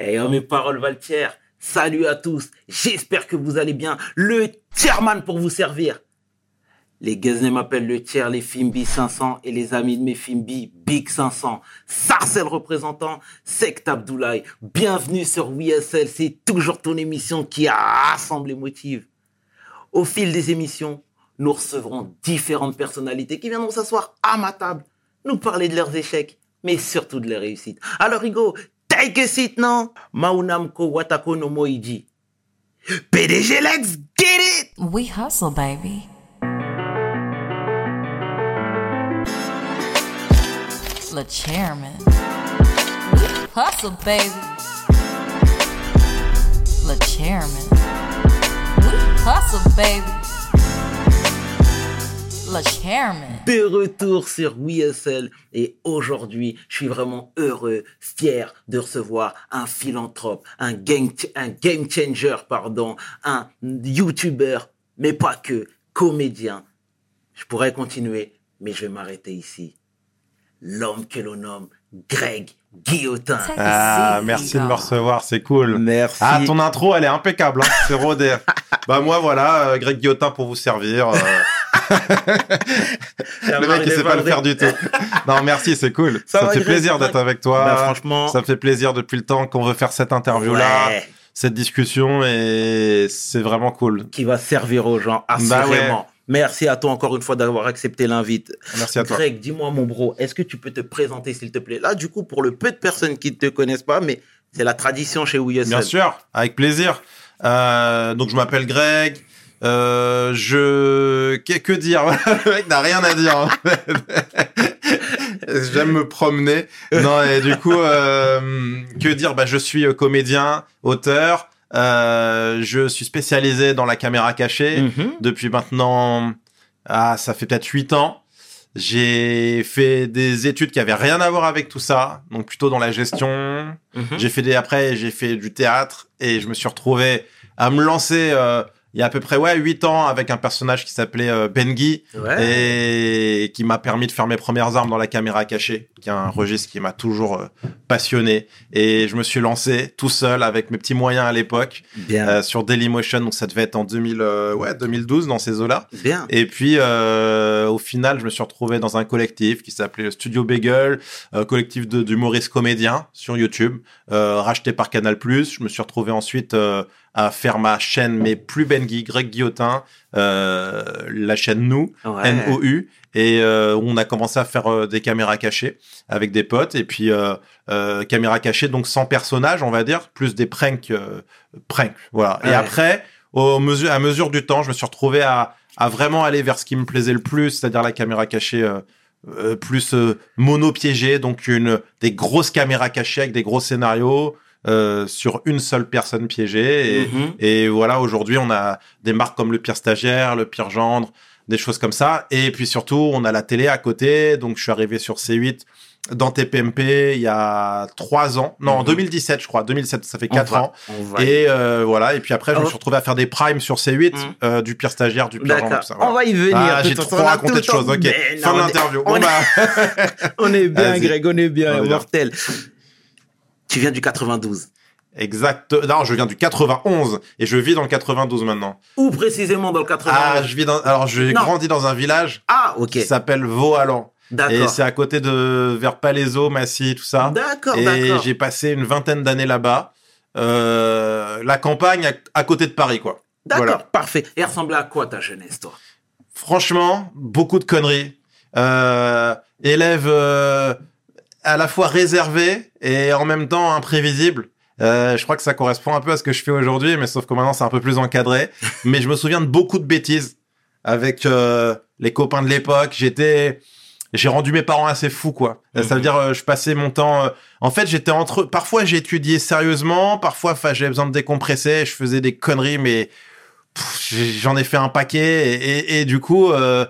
Eh oh, mes paroles Valtier, salut à tous, j'espère que vous allez bien. Le chairman pour vous servir. Les Guesnay m'appellent le tiers, les Fimbi 500 et les amis de mes Fimbi Big 500. Sarcel représentant, Sect Abdoulaye. Bienvenue sur WSL, c'est toujours ton émission qui rassemble les motive. Au fil des émissions, nous recevrons différentes personnalités qui viendront s'asseoir à ma table, nous parler de leurs échecs, mais surtout de leurs réussites. Alors Rigo, seat, non Maunamko Watako no Moiji. PDG, let's get it We hustle, baby. Le chairman. Hustle, baby. Le chairman. Hustle, baby. Le chairman. de retour sur WSL et aujourd'hui, je suis vraiment heureux, fier de recevoir un philanthrope, un game, un game changer, pardon, un YouTuber, mais pas que, comédien. Je pourrais continuer, mais je vais m'arrêter ici. L'homme que l'on nomme Greg Guillotin. Ah, merci de me recevoir, c'est cool. Merci. Ah, ton intro, elle est impeccable, hein, c'est rodé. bah moi, voilà, euh, Greg Guillotin pour vous servir. euh, le mec, il sait pas le faire du tout. Non, merci, c'est cool. Ça Ça, va, me fait plaisir d'être avec toi. Bah, franchement, Ça me fait plaisir depuis le temps qu'on veut faire cette interview-là, ouais, cette discussion, et c'est vraiment cool. qui va servir aux gens, Bah ouais. assurément. Merci à toi encore une fois d'avoir accepté l'invite. Merci à toi. Greg, dis-moi mon bro, est-ce que tu peux te présenter s'il te plaît? Là, du coup, pour le peu de personnes qui ne te connaissent pas, mais c'est la tradition chez WSL. Bien sûr, avec plaisir. Euh, donc je m'appelle Greg. Euh, je que, dire? Le mec n'a rien à dire. en fait. J'aime me promener. Non et du coup euh, que dire? Bah je suis euh, comédien, auteur. Euh, je suis spécialisé dans la caméra cachée Mhm. depuis maintenant ah ça fait peut-être huit ans. J'ai fait des études qui avaient rien à voir avec tout ça, donc plutôt dans la gestion, Mhm. j'ai fait des après j'ai fait du théâtre et je me suis retrouvé à me lancer euh, il y a à peu près ouais huit ans avec un personnage qui s'appelait euh, Bengi Ouais. et qui m'a permis de faire mes premières armes dans la caméra cachée, qui est un registre qui m'a toujours euh, passionné et je me suis lancé tout seul avec mes petits moyens à l'époque euh, sur Dailymotion donc ça devait être en 2000 euh, ouais 2012 dans ces eaux-là. Et puis, euh, au final, je me suis retrouvé dans un collectif qui s'appelait le Studio Bagel, collectif de- d'humoristes comédiens sur YouTube, racheté par Canal+. Je me suis retrouvé ensuite à faire ma chaîne, mais plus Benguy, Greg Guillotin, euh, la chaîne Nous, Ouais. N-O-U, et euh, on a commencé à faire euh, des caméras cachées avec des potes, et puis euh, euh, caméras cachées, donc sans personnage, on va dire, plus des pranks, pranks, voilà. Ouais. Et après, au mesure, à mesure du temps, je me suis retrouvé à, à vraiment aller vers ce qui me plaisait le plus, c'est-à-dire la caméra cachée euh, euh, plus euh, mono-piégée, donc une des grosses caméras cachées avec des gros scénarios euh, sur une seule personne piégée. Et, Mhm. et voilà, aujourd'hui, on a des marques comme le pire stagiaire, le pire gendre, des choses comme ça. Et puis surtout, on a la télé à côté. Donc, je suis arrivé sur C8 dans TPMP il y a trois ans. Non, en Mhm. 2017, je crois. 2007, ça fait quatre ans. va- Et euh, voilà. Et puis après, je me Alors- suis retrouvé à faire des primes sur C8, Mhm. euh, du pire stagiaire, du pire gendre, ça. voilà. On va y venir. Ah, j'ai trop raconté de choses. Ok. Fin de on est- l'interview. on est- bah, On est bien. Greg, on est bien, On est bien. mortel. Tu viens du 92. exact. Non, je viens du 91 et je vis dans le 92 maintenant. Où précisément dans le 91 Ah, je vis dans. Alors, j'ai grandi dans un village Ah, ok. qui s'appelle Vaux-Allan. Et D'accord. c'est à côté de vers Palaiso, Massy, tout ça. D'accord, Et j'ai passé une vingtaine d'années là-bas. Euh, la campagne à, à côté de Paris, quoi. D'accord, Voilà. parfait. Et ressemblait à quoi ta jeunesse, toi? Franchement, beaucoup de conneries. Euh, élève euh, à la fois réservé et en même temps imprévisible. Euh, je crois que ça correspond un peu à ce que je fais aujourd'hui, mais sauf que maintenant c'est un peu plus encadré. mais je me souviens de beaucoup de bêtises avec euh, les copains de l'époque. J'étais, j'ai rendu mes parents assez fous, quoi. Euh, Ça veut Mhm. dire, euh, je passais mon temps. euh, en fait, j'étais entre. Parfois, j'étudiais sérieusement. Parfois, enfin, j'avais besoin de décompresser. Je faisais des conneries, mais j'en ai fait un paquet. Et, et- et du coup, euh,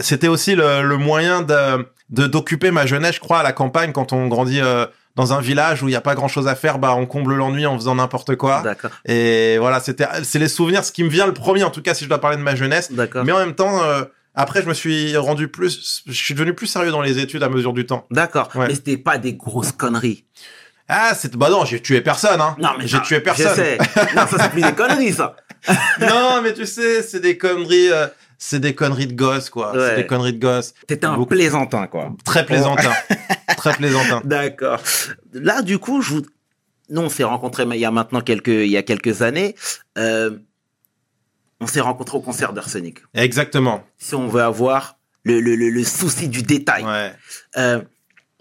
c'était aussi le, le moyen de de- d'occuper ma jeunesse, je crois, à la campagne quand on grandit. euh, dans un village où il n'y a pas grand chose à faire, bah on comble l'ennui en faisant n'importe quoi. D'accord, Et voilà, c'était c'est les souvenirs, ce qui me vient le premier en tout cas si je dois parler de ma jeunesse. d'accord. Mais en même temps, euh, après je me suis rendu plus, je suis devenu plus sérieux dans les études à mesure du temps. D'accord. Ouais. Mais c'était pas des grosses conneries. Ah, c'est bah non, j'ai tué personne, hein. Non, mais j'ai tué personne. Je sais. non, ça, c'est plus des conneries, ça. non, mais tu sais, c'est des conneries, euh, c'est des conneries de gosses, quoi. Ouais. C'est des conneries de gosses. T'étais un Beaucoup- plaisantin, quoi. Très plaisantin. Très plaisantin. D'accord. Là, du coup, je vous... nous, on s'est rencontrés il y a maintenant quelques, il y a quelques années. Euh, on s'est rencontrés au concert d'Arsenic. Exactement. Si on veut avoir le, le, le, le souci du détail. Ouais. Euh,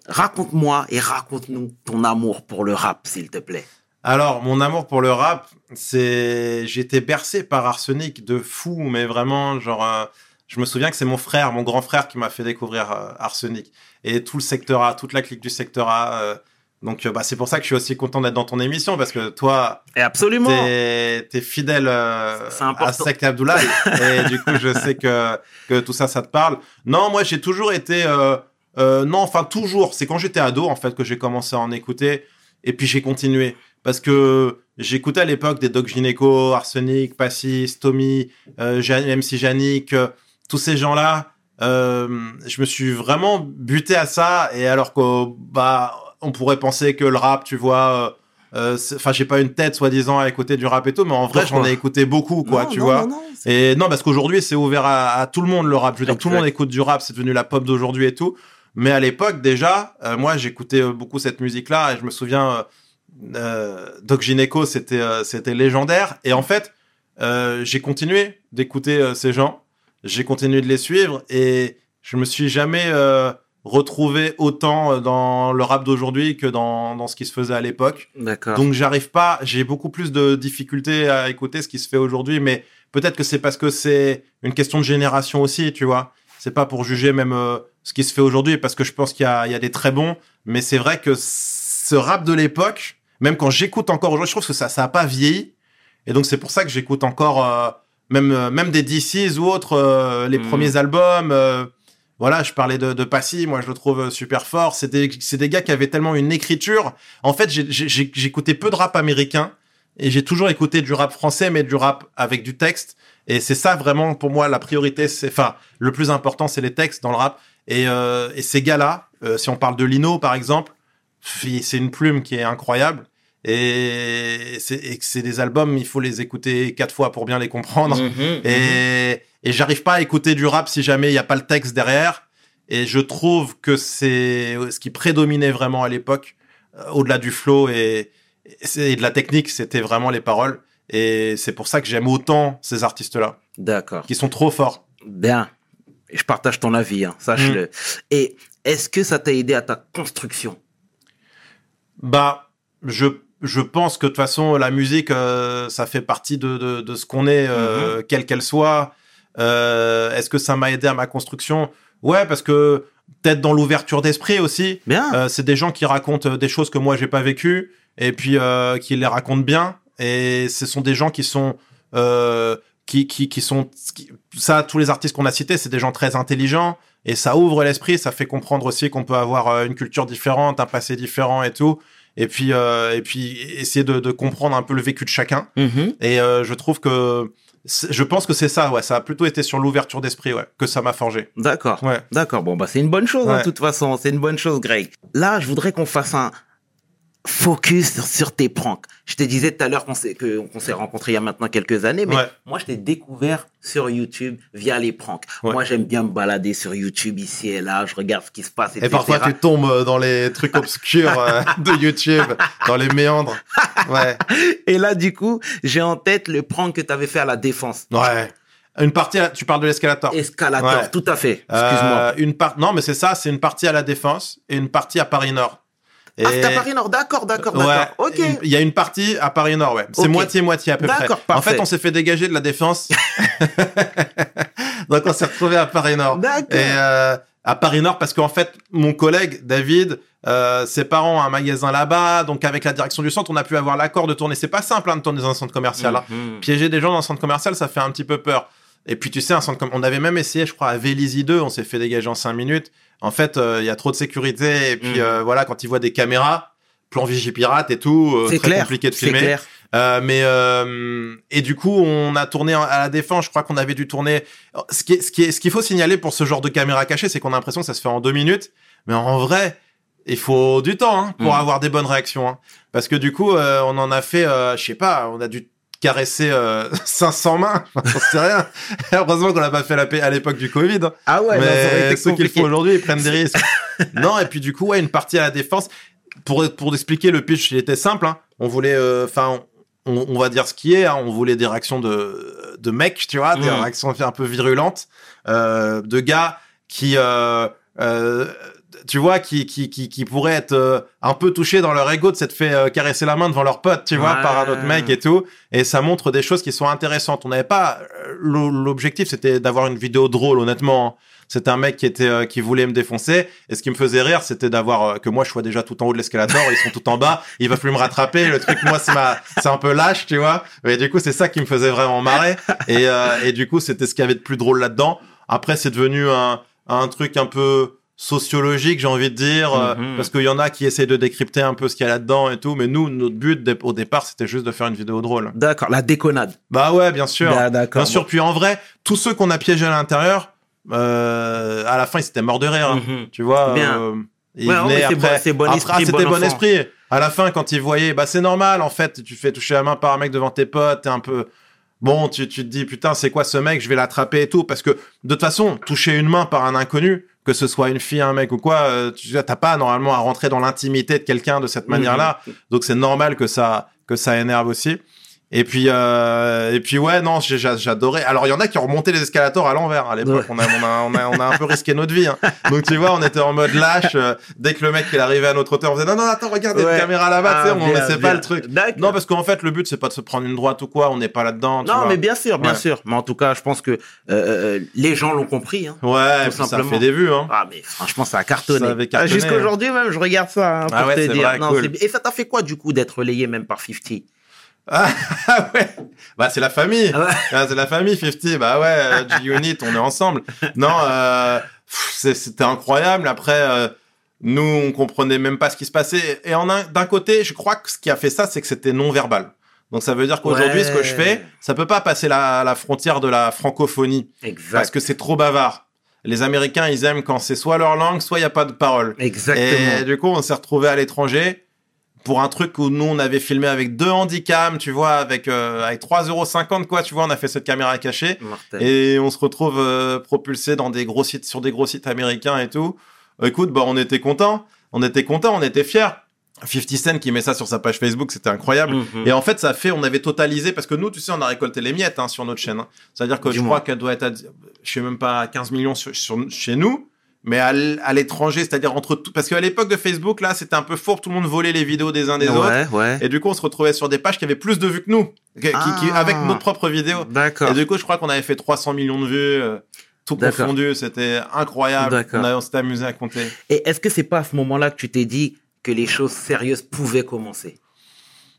raconte-moi et raconte-nous ton amour pour le rap, s'il te plaît. Alors, mon amour pour le rap, c'est, j'étais bercé par Arsenic de fou, mais vraiment, genre, euh, je me souviens que c'est mon frère, mon grand frère, qui m'a fait découvrir euh, Arsenic et tout le secteur A, toute la clique du secteur A. euh, donc, euh, bah, c'est pour ça que je suis aussi content d'être dans ton émission parce que toi, Et absolument. t'es, t'es fidèle euh, à Sect Abdoulaye et du coup, je sais que que tout ça, ça te parle. Non, moi, j'ai toujours été, euh, euh, non, enfin toujours. C'est quand j'étais ado en fait que j'ai commencé à en écouter et puis j'ai continué parce que j'écoutais à l'époque des Doc Gynéco, Arsenic, Passis, Tommy, euh, MC Yannick, euh, tous ces gens-là. Euh, je me suis vraiment buté à ça et alors que bah on pourrait penser que le rap, tu vois. euh, Enfin, j'ai pas une tête soi-disant à écouter du rap et tout, mais en vrai, j'en ai écouté beaucoup, quoi, Non, tu non, vois. non, Et non, parce qu'aujourd'hui, c'est ouvert à, à tout le monde le rap. Je veux dire, tout le monde écoute du rap, c'est devenu la pop d'aujourd'hui et tout. Mais à l'époque, déjà, moi, j'écoutais beaucoup cette musique-là et je me souviens, Doc Gineco, c'était euh, c'était légendaire. Et en fait, euh, j'ai continué d'écouter euh, ces gens, j'ai continué de les suivre et je me suis jamais euh, retrouvé autant euh, dans le rap d'aujourd'hui que dans, dans ce qui se faisait à l'époque. D'accord. Donc j'arrive pas, j'ai beaucoup plus de difficultés à écouter ce qui se fait aujourd'hui, mais peut-être que c'est parce que c'est une question de génération aussi, tu vois. C'est pas pour juger même euh, ce qui se fait aujourd'hui, parce que je pense qu'il y a, il y a des très bons, mais c'est vrai que ce rap de l'époque, même quand j'écoute encore aujourd'hui, je trouve que ça, ça a pas vieilli, et donc c'est pour ça que j'écoute encore euh, même euh, même des DC's ou autres, euh, les Mhm. premiers albums. euh, voilà, je parlais de, de Passy, moi je le trouve euh, super fort. C'est des, c'est des gars qui avaient tellement une écriture. En fait, j'écoutais peu de rap américain et j'ai toujours écouté du rap français, mais du rap avec du texte. Et c'est ça vraiment pour moi la priorité. C'est, enfin, le plus important, c'est les textes dans le rap. Et, euh, et ces gars-là, euh, si on parle de Lino par exemple, c'est une plume qui est incroyable. Et c'est, des albums, il faut les écouter quatre fois pour bien les comprendre. Mhm, mhm. Et, et j'arrive pas à écouter du rap si jamais il n'y a pas le texte derrière. Et je trouve que c'est ce qui prédominait vraiment à l'époque, euh, au-delà du flow et, de la technique, c'était vraiment les paroles. Et c'est pour ça que j'aime autant ces artistes-là, D'accord. qui sont trop forts. Bien. Je partage ton avis, hein, sache-le. Et est-ce que ça t'a aidé à ta construction? Bah, je, je pense que de toute façon, la musique, euh, ça fait partie de, de, de ce qu'on est, euh, quelle qu'elle soit. Euh, Est-ce que ça m'a aidé à ma construction? Ouais, parce que peut-être dans l'ouverture d'esprit aussi. Bien. Euh, c'est des gens qui racontent euh, des choses que moi j'ai pas vécues et puis euh, qui les racontent bien. Et ce sont des gens qui sont euh, qui, qui, qui sont qui- ça tous les artistes qu'on a cités c'est des gens très intelligents et ça ouvre l'esprit ça fait comprendre aussi qu'on peut avoir une culture différente un passé différent et tout et puis euh, et puis essayer de, de comprendre un peu le vécu de chacun Mhm. et euh, je trouve que je pense que c'est ça ouais ça a plutôt été sur l'ouverture d'esprit ouais que ça m'a forgé D'accord. ouais D'accord. Bon, bah, c'est une bonne chose, hein, Ouais. de toute façon. C'est une bonne chose, Greg. Là, je voudrais qu'on fasse un focus sur, tes pranks. Je te disais tout à l'heure qu'on s'est, qu'on s'est rencontrés il y a maintenant quelques années, mais Ouais. moi, je t'ai découvert sur YouTube via les pranks. Ouais. Moi, j'aime bien me balader sur YouTube ici et là. Je regarde ce qui se passe, Et parfois, tu tombes dans les trucs obscurs euh, de YouTube, dans les méandres. Ouais. Et là, du coup, j'ai en tête le prank que tu avais fait à la défense. Ouais. Une partie, à- tu parles de l'escalator. Escalator, Ouais. tout à fait. Excuse-moi. Euh, une part, non, mais c'est ça, c'est une partie à la défense et une partie à Paris Nord. Et- Ah, c'est à Paris Nord, d'accord, d'accord, Ouais. d'accord. Ok. Il y a une partie à Paris Nord, ouais. C'est moitié-moitié à peu près. D'accord, En parfait. fait, on s'est fait dégager de la défense. Donc, on s'est retrouvé à Paris Nord. D'accord. Et euh, à Paris Nord, parce qu'en fait, mon collègue David, euh, ses parents ont un magasin là-bas, donc avec la direction du centre, on a pu avoir l'accord de tourner. C'est pas simple hein, de tourner dans un centre commercial. hein. Mhm. Piéger des gens dans un centre commercial, ça fait un petit peu peur. Et puis tu sais, un centre com- on avait même essayé, je crois, à Vélizy 2, on s'est fait dégager en 5 minutes. En fait, euh, il y a trop de sécurité. Et puis Mhm. euh, voilà, quand ils voient des caméras, plan Vigipirate et tout, euh, C'est très clair. compliqué de C'est filmer. clair. Euh, mais euh, et du coup, on a tourné à la défense. Je crois qu'on avait dû tourner. Ce qui est, ce qui est, ce qu'il faut signaler pour ce genre de caméra cachée, c'est qu'on a l'impression que ça se fait en deux minutes. Mais en vrai, il faut du temps hein, pour Mm. avoir des bonnes réactions. hein. Parce que du coup, euh, on en a fait, euh, je sais pas, on a dû caresser euh, 500 mains, Enfin, sais rien. Heureusement qu'on l'a pas fait à la- à l'époque du Covid. Ah ouais, mais ceux qui le font aujourd'hui, ils prennent des risques. non, et puis du coup, ouais, une partie à la défense. Pour, pour expliquer, le pitch, il était simple. hein. On voulait, euh, enfin, on, on va dire ce qui est. hein. On voulait des réactions de, de mecs, tu vois, des réactions un peu virulentes, euh, de gars qui, euh, euh, tu vois, qui, qui, qui, qui pourraient être euh, un peu touchés dans leur ego de s'être fait euh, caresser la main devant leur pote, tu vois, Ouais. par un autre mec et tout. Et ça montre des choses qui sont intéressantes. On n'avait pas euh, l'o- l'objectif, c'était d'avoir une vidéo drôle, honnêtement. hein. C'était un mec qui était euh, qui voulait me défoncer et ce qui me faisait rire c'était d'avoir euh, que moi je sois déjà tout en haut de l'escalator ils sont tout en bas il va plus me rattraper le truc moi c'est ma c'est un peu lâche tu vois et du coup c'est ça qui me faisait vraiment marrer et euh, et du coup c'était ce qu'il y avait de plus drôle là-dedans après c'est devenu un un truc un peu sociologique j'ai envie de dire euh, Mhm. parce qu'il y en a qui essayent de décrypter un peu ce qu'il y a là-dedans et tout mais nous notre but au départ c'était juste de faire une vidéo drôle D'accord, la déconnade. bah ouais bien sûr Ah, D'accord. Bien sûr, puis en vrai, tous ceux qu'on a piégés à l'intérieur, euh, à la fin, ils s'étaient morts de rire. hein. Mhm. Tu vois, Bien. euh, ils Ouais, venaient c'est après. bon- esprit, ah, c'était bon bon esprit. À la fin, quand ils voyaient, bah c'est normal, en fait, tu fais toucher la main par un mec devant tes potes, t'es un peu... Bon, tu, tu te dis, putain, c'est quoi ce mec Je vais l'attraper et tout. Parce que, de toute façon, toucher une main par un inconnu, que ce soit une fille, un mec ou quoi, euh, tu t'as pas normalement à rentrer dans l'intimité de quelqu'un de cette manière-là. Donc c'est normal que ça que ça énerve aussi. Et puis euh, et puis ouais non j'adorais. Alors il y en a qui ont remonté les escalators à l'envers à l'époque. Ouais. On, a, on, a, on a on a un peu risqué notre vie. hein. Donc tu vois on était en mode lâche. euh, dès que le mec il arrivait à notre hauteur on faisait non non attends regarde il y a Ouais. une caméra là-bas. tu sais, Ah, on bien. pas le truc. Non parce qu'en fait le but c'est pas de se prendre une droite ou quoi. On n'est pas là-dedans. Non, vois. mais bien sûr, bien Ouais. sûr. Mais en tout cas, je pense que euh, euh, les gens l'ont compris. Hein. Ouais Tout puis ça simplement. fait des vues. Hein. Ah, mais franchement, ça a cartonné. Ah, cartonné, Jusqu'à aujourd'hui, même, je regarde ça hein, pour Ah ouais, te dire. vrai, Non, cool. Et ça t'a fait quoi, du coup, d'être relayé même par 50 Ah ouais. Bah c'est la famille. Ah ouais. Ah, c'est la famille 50. Bah ouais, euh, G-Unit, on est ensemble. Non, euh, c'était incroyable. Après, euh, nous, on comprenait même pas ce qui se passait. Et en un- d'un côté, je crois que ce qui a fait ça, c'est que c'était non verbal. Donc ça veut dire qu'aujourd'hui, Ouais. ce que je fais, ça peut pas passer la, la frontière de la francophonie Exact. parce que c'est trop bavard. Les Américains, ils aiment quand c'est soit leur langue, soit il y a pas de parole. Exactement. Et du coup, on s'est retrouvé à l'étranger pour un truc où nous, on avait filmé avec deux handicams, tu vois, avec, euh, avec 3,50€ quoi, tu vois, on a fait cette caméra cachée. Et on se retrouve euh, propulsé dans des gros sites, sur des gros sites américains et tout. Euh, Écoute, bah, on était contents. On était contents, on était fiers. 50 Cent qui met ça sur sa page Facebook, c'était incroyable. Mhm. Et en fait, ça fait, on avait totalisé, parce que nous, tu sais, on a récolté les miettes hein, sur notre chaîne. hein. C'est-à-dire que je crois qu'elle doit être, à, je sais même pas, 15 millions sur, sur- chez nous, mais à, l'étranger, c'est-à-dire entre tout. Parce qu'à l'époque de Facebook, là, c'était un peu fourbe, tout le monde volait les vidéos des uns des autres. ouais. Et du coup, on se retrouvait sur des pages qui avaient plus de vues que nous, qui, qui- qui- Ah. avec notre propre vidéo. D'accord. Et du coup, je crois qu'on avait fait 300 millions de vues, euh, tout confondu. C'était incroyable. On, on s'était amusé à compter. Et est-ce que c'est pas à ce moment-là que tu t'es dit que les choses sérieuses pouvaient commencer?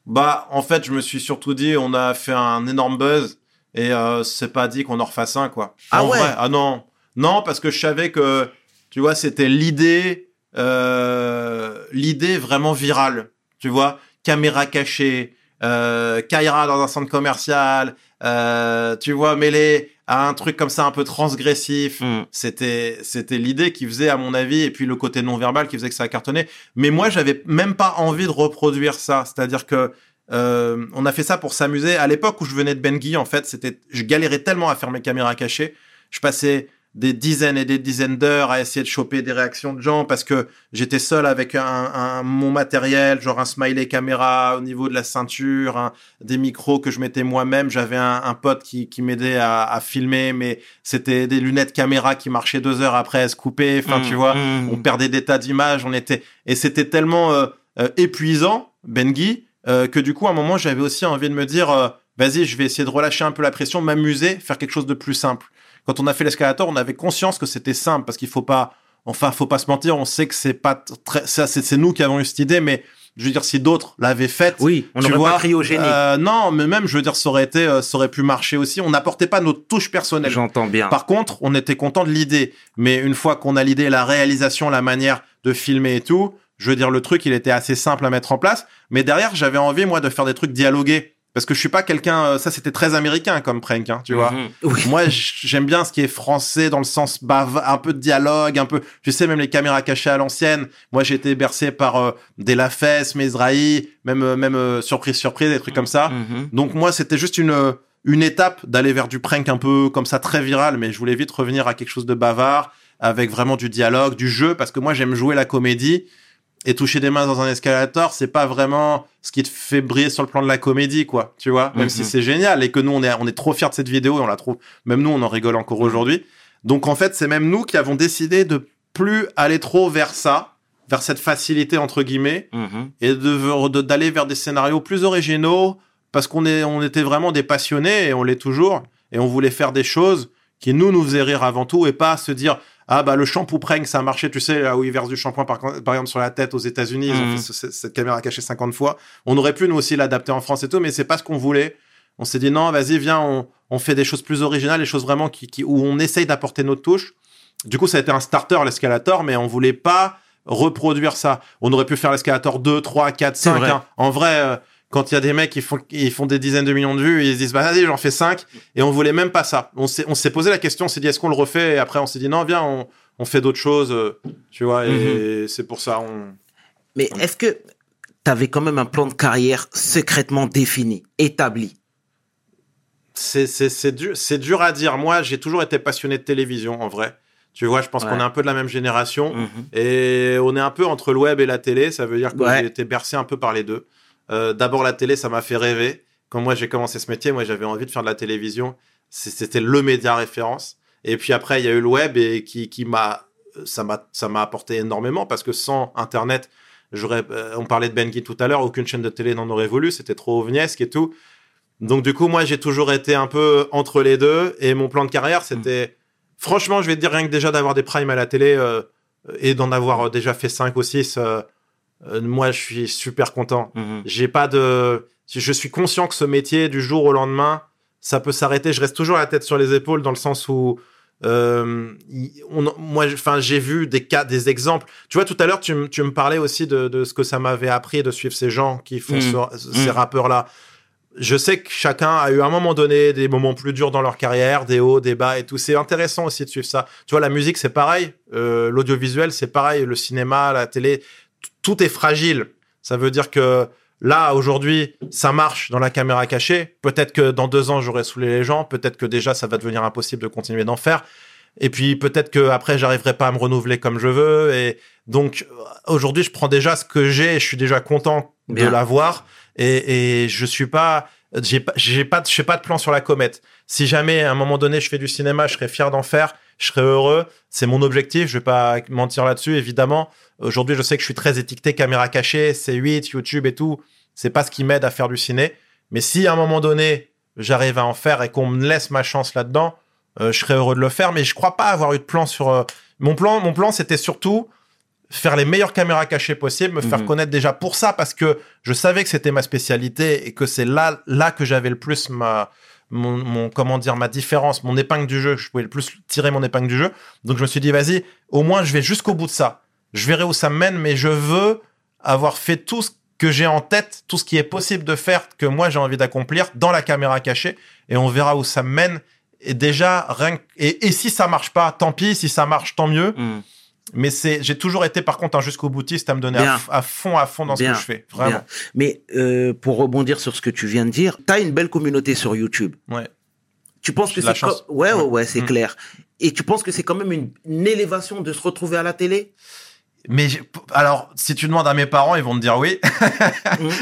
Bah, en fait, je me suis surtout dit, on a fait un énorme buzz et euh, c'est pas dit qu'on en refasse un, quoi. Ah En ouais? Vrai, Ah non, non, parce que je savais que, tu vois, c'était l'idée, euh, l'idée vraiment virale, tu vois, caméra cachée, euh, Kaira dans un centre commercial, euh, tu vois, mêlé à un truc comme ça un peu transgressif. Hmm. C'était c'était l'idée qui faisait à mon avis et puis le côté non verbal qui faisait que ça a cartonné. Mais moi j'avais même pas envie de reproduire ça. C'est-à-dire que euh, on a fait ça pour s'amuser. À l'époque où je venais de Bengui, en fait, c'était je galérais tellement à faire mes caméras cachées. Je passais des dizaines et des dizaines d'heures à essayer de choper des réactions de gens parce que j'étais seul avec un, un- mon matériel, genre un smiley caméra au niveau de la ceinture, un- des micros que je mettais moi-même. J'avais un, un pote qui, qui m'aidait à, à filmer, mais c'était des lunettes caméra qui marchaient deux heures après elles se coupaient. Enfin, tu Hmm, vois, hmm. on perdait des tas d'images. On était et c'était tellement euh, euh, épuisant, Bengui, euh, que du coup, à un moment, j'avais aussi envie de me dire, euh, vas-y, je vais essayer de relâcher un peu la pression, m'amuser, faire quelque chose de plus simple. Quand on a fait l'escalator, on avait conscience que c'était simple parce qu'il faut pas, enfin, faut pas se mentir, on sait que c'est pas très, ça, c'est c'est nous qui avons eu cette idée, mais je veux dire, si d'autres l'avaient faite, Oui, on tu vois, pas génie. euh, non, mais même, je veux dire, ça aurait été, euh, ça aurait pu marcher aussi. On n'apportait pas notre touche personnelle. J'entends bien. Par contre, on était content de l'idée. Mais une fois qu'on a l'idée, la réalisation, la manière de filmer et tout, je veux dire, le truc, il était assez simple à mettre en place. Mais derrière, j'avais envie, moi, de faire des trucs dialogués. Parce que je suis pas quelqu'un. euh, Ça, c'était très américain comme prank, hein, tu vois. Mhm. Oui. Moi, j'aime bien ce qui est français dans le sens bava, un peu de dialogue, un peu. Tu sais, même les caméras cachées à l'ancienne. Moi, j'ai été bercé par euh, des Lafesse, Mesrahi, même euh, même euh, surprise surprise, des trucs comme ça. Mhm. Donc moi, c'était juste une une étape d'aller vers du prank un peu comme ça très viral, mais je voulais vite revenir à quelque chose de bavard avec vraiment du dialogue, du jeu, parce que moi j'aime jouer la comédie et toucher des mains dans un escalator, c'est pas vraiment ce qui te fait briller sur le plan de la comédie, quoi. Tu vois, même Mhm. si c'est génial et que nous on est on est trop fiers de cette vidéo et on la trouve, même nous on en rigole encore aujourd'hui. Donc en fait, c'est même nous qui avons décidé de plus aller trop vers ça, vers cette facilité entre guillemets Mhm. et de de- d'aller vers des scénarios plus originaux parce qu'on est on était vraiment des passionnés et on l'est toujours et on voulait faire des choses qui nous nous faisaient rire avant tout et pas se dire ah bah le shampoing prank ça a marché tu sais là où ils versent du shampoing par, par exemple sur la tête aux États-Unis ils ont Mhm. fait ce- ce- cette caméra cachée 50 fois on aurait pu nous aussi l'adapter en France et tout mais c'est pas ce qu'on voulait on s'est dit non vas-y viens on, on fait des choses plus originales des choses vraiment qui, qui où on essaye d'apporter notre touche du coup ça a été un starter l'escalator mais on voulait pas reproduire ça. On aurait pu faire l'escalator 2, 3, 4, C'est 5. vrai. hein. En vrai, euh, quand il y a des mecs qui font, ils font des dizaines de millions de vues, ils se disent, bah, vas-y, j'en fais 5. Et on voulait même pas ça. On s'est, on s'est posé la question, on s'est dit, est-ce qu'on le refait? Et après, on s'est dit, non, viens, on, on fait d'autres choses, euh, tu vois, et c'est pour ça, on, Mais est-ce que tu avais quand même un plan de carrière secrètement défini, établi? C'est, c'est, dur, c'est dur à dire. Moi, j'ai toujours été passionné de télévision, en vrai. Tu vois, je pense Ouais. qu'on est un peu de la même génération. Mhm. Et on est un peu entre le web et la télé. Ça veut dire que Ouais. j'ai été bercé un peu par les deux. Euh, D'abord, la télé, ça m'a fait rêver. Quand moi, j'ai commencé ce métier, moi, j'avais envie de faire de la télévision. C'était le média référence. Et puis après, il y a eu le web et qui, qui m'a, ça m'a, ça m'a apporté énormément parce que sans Internet, j'aurais, euh, on parlait de Ben Guy tout à l'heure, aucune chaîne de télé n'en aurait voulu. C'était trop ovniesque et tout. Donc, du coup, moi, j'ai toujours été un peu entre les deux. Et mon plan de carrière, c'était, franchement, je vais te dire rien que déjà d'avoir des primes à la télé, euh, et d'en avoir euh, déjà fait 5 ou 6, moi je suis super content. Mhm. J'ai pas de je suis conscient que ce métier du jour au lendemain, ça peut s'arrêter, je reste toujours la tête sur les épaules dans le sens où euh, on, moi, enfin, j'ai vu des cas, des exemples. Tu vois, tout à l'heure, tu, me- tu me parlais aussi de, de ce que ça m'avait appris de suivre ces gens qui font ce- ces Mm. rappeurs-là. Je sais que chacun a eu à un moment donné des moments plus durs dans leur carrière, des hauts, des bas et tout. C'est intéressant aussi de suivre ça. Tu vois, la musique, c'est pareil. Euh, L'audiovisuel, c'est pareil. Le cinéma, la télé, tout est fragile. Ça veut dire que là, aujourd'hui, ça marche dans la caméra cachée. Peut-être que dans deux ans, j'aurai saoulé les gens. Peut-être que déjà, ça va devenir impossible de continuer d'en faire. Et puis peut-être que après, j'arriverai pas à me renouveler comme je veux. Et donc aujourd'hui, je prends déjà ce que j'ai. Je suis déjà content de l'avoir. Et, et je suis pas, j'ai pas, j'ai je pas de plan sur la comète. Si jamais à un moment donné, je fais du cinéma, je serais fier d'en faire. Je serais heureux. C'est mon objectif. Je vais pas mentir là-dessus, évidemment. Aujourd'hui, je sais que je suis très étiqueté caméra cachée, C8, YouTube et tout. C'est pas ce qui m'aide à faire du ciné. Mais si à un moment donné, j'arrive à en faire et qu'on me laisse ma chance là-dedans, euh, je serais heureux de le faire. Mais je crois pas avoir eu de plan sur. euh, Mon plan, mon plan, c'était surtout faire les meilleures caméras cachées possibles, me faire Mhm. connaître déjà pour ça parce que je savais que c'était ma spécialité et que c'est là, là que j'avais le plus ma, mon, mon- comment dire, ma différence, mon épingle du jeu. Je pouvais le plus tirer mon épingle du jeu. Donc je me suis dit, vas-y, au moins je vais jusqu'au bout de ça. Je verrai où ça me mène, mais je veux avoir fait tout ce que j'ai en tête, tout ce qui est possible de faire, que moi j'ai envie d'accomplir dans la caméra cachée, et on verra où ça me mène. Et déjà, rien que- et, et si ça marche pas, tant pis. Si ça marche, tant mieux. Mhm. Mais c'est, j'ai toujours été par contre un jusqu'au boutiste à me donner à, fond, à fond dans Bien. ce que je fais. Vraiment. Bien. Mais euh, pour rebondir sur ce que tu viens de dire, tu as une belle communauté sur YouTube. Ouais. Tu penses que c'est ouais ouais, Ouais. ouais, c'est Mm. clair. Et tu penses que c'est quand même une, une élévation de se retrouver à la télé? Mais alors, si tu demandes à mes parents, ils vont te dire oui.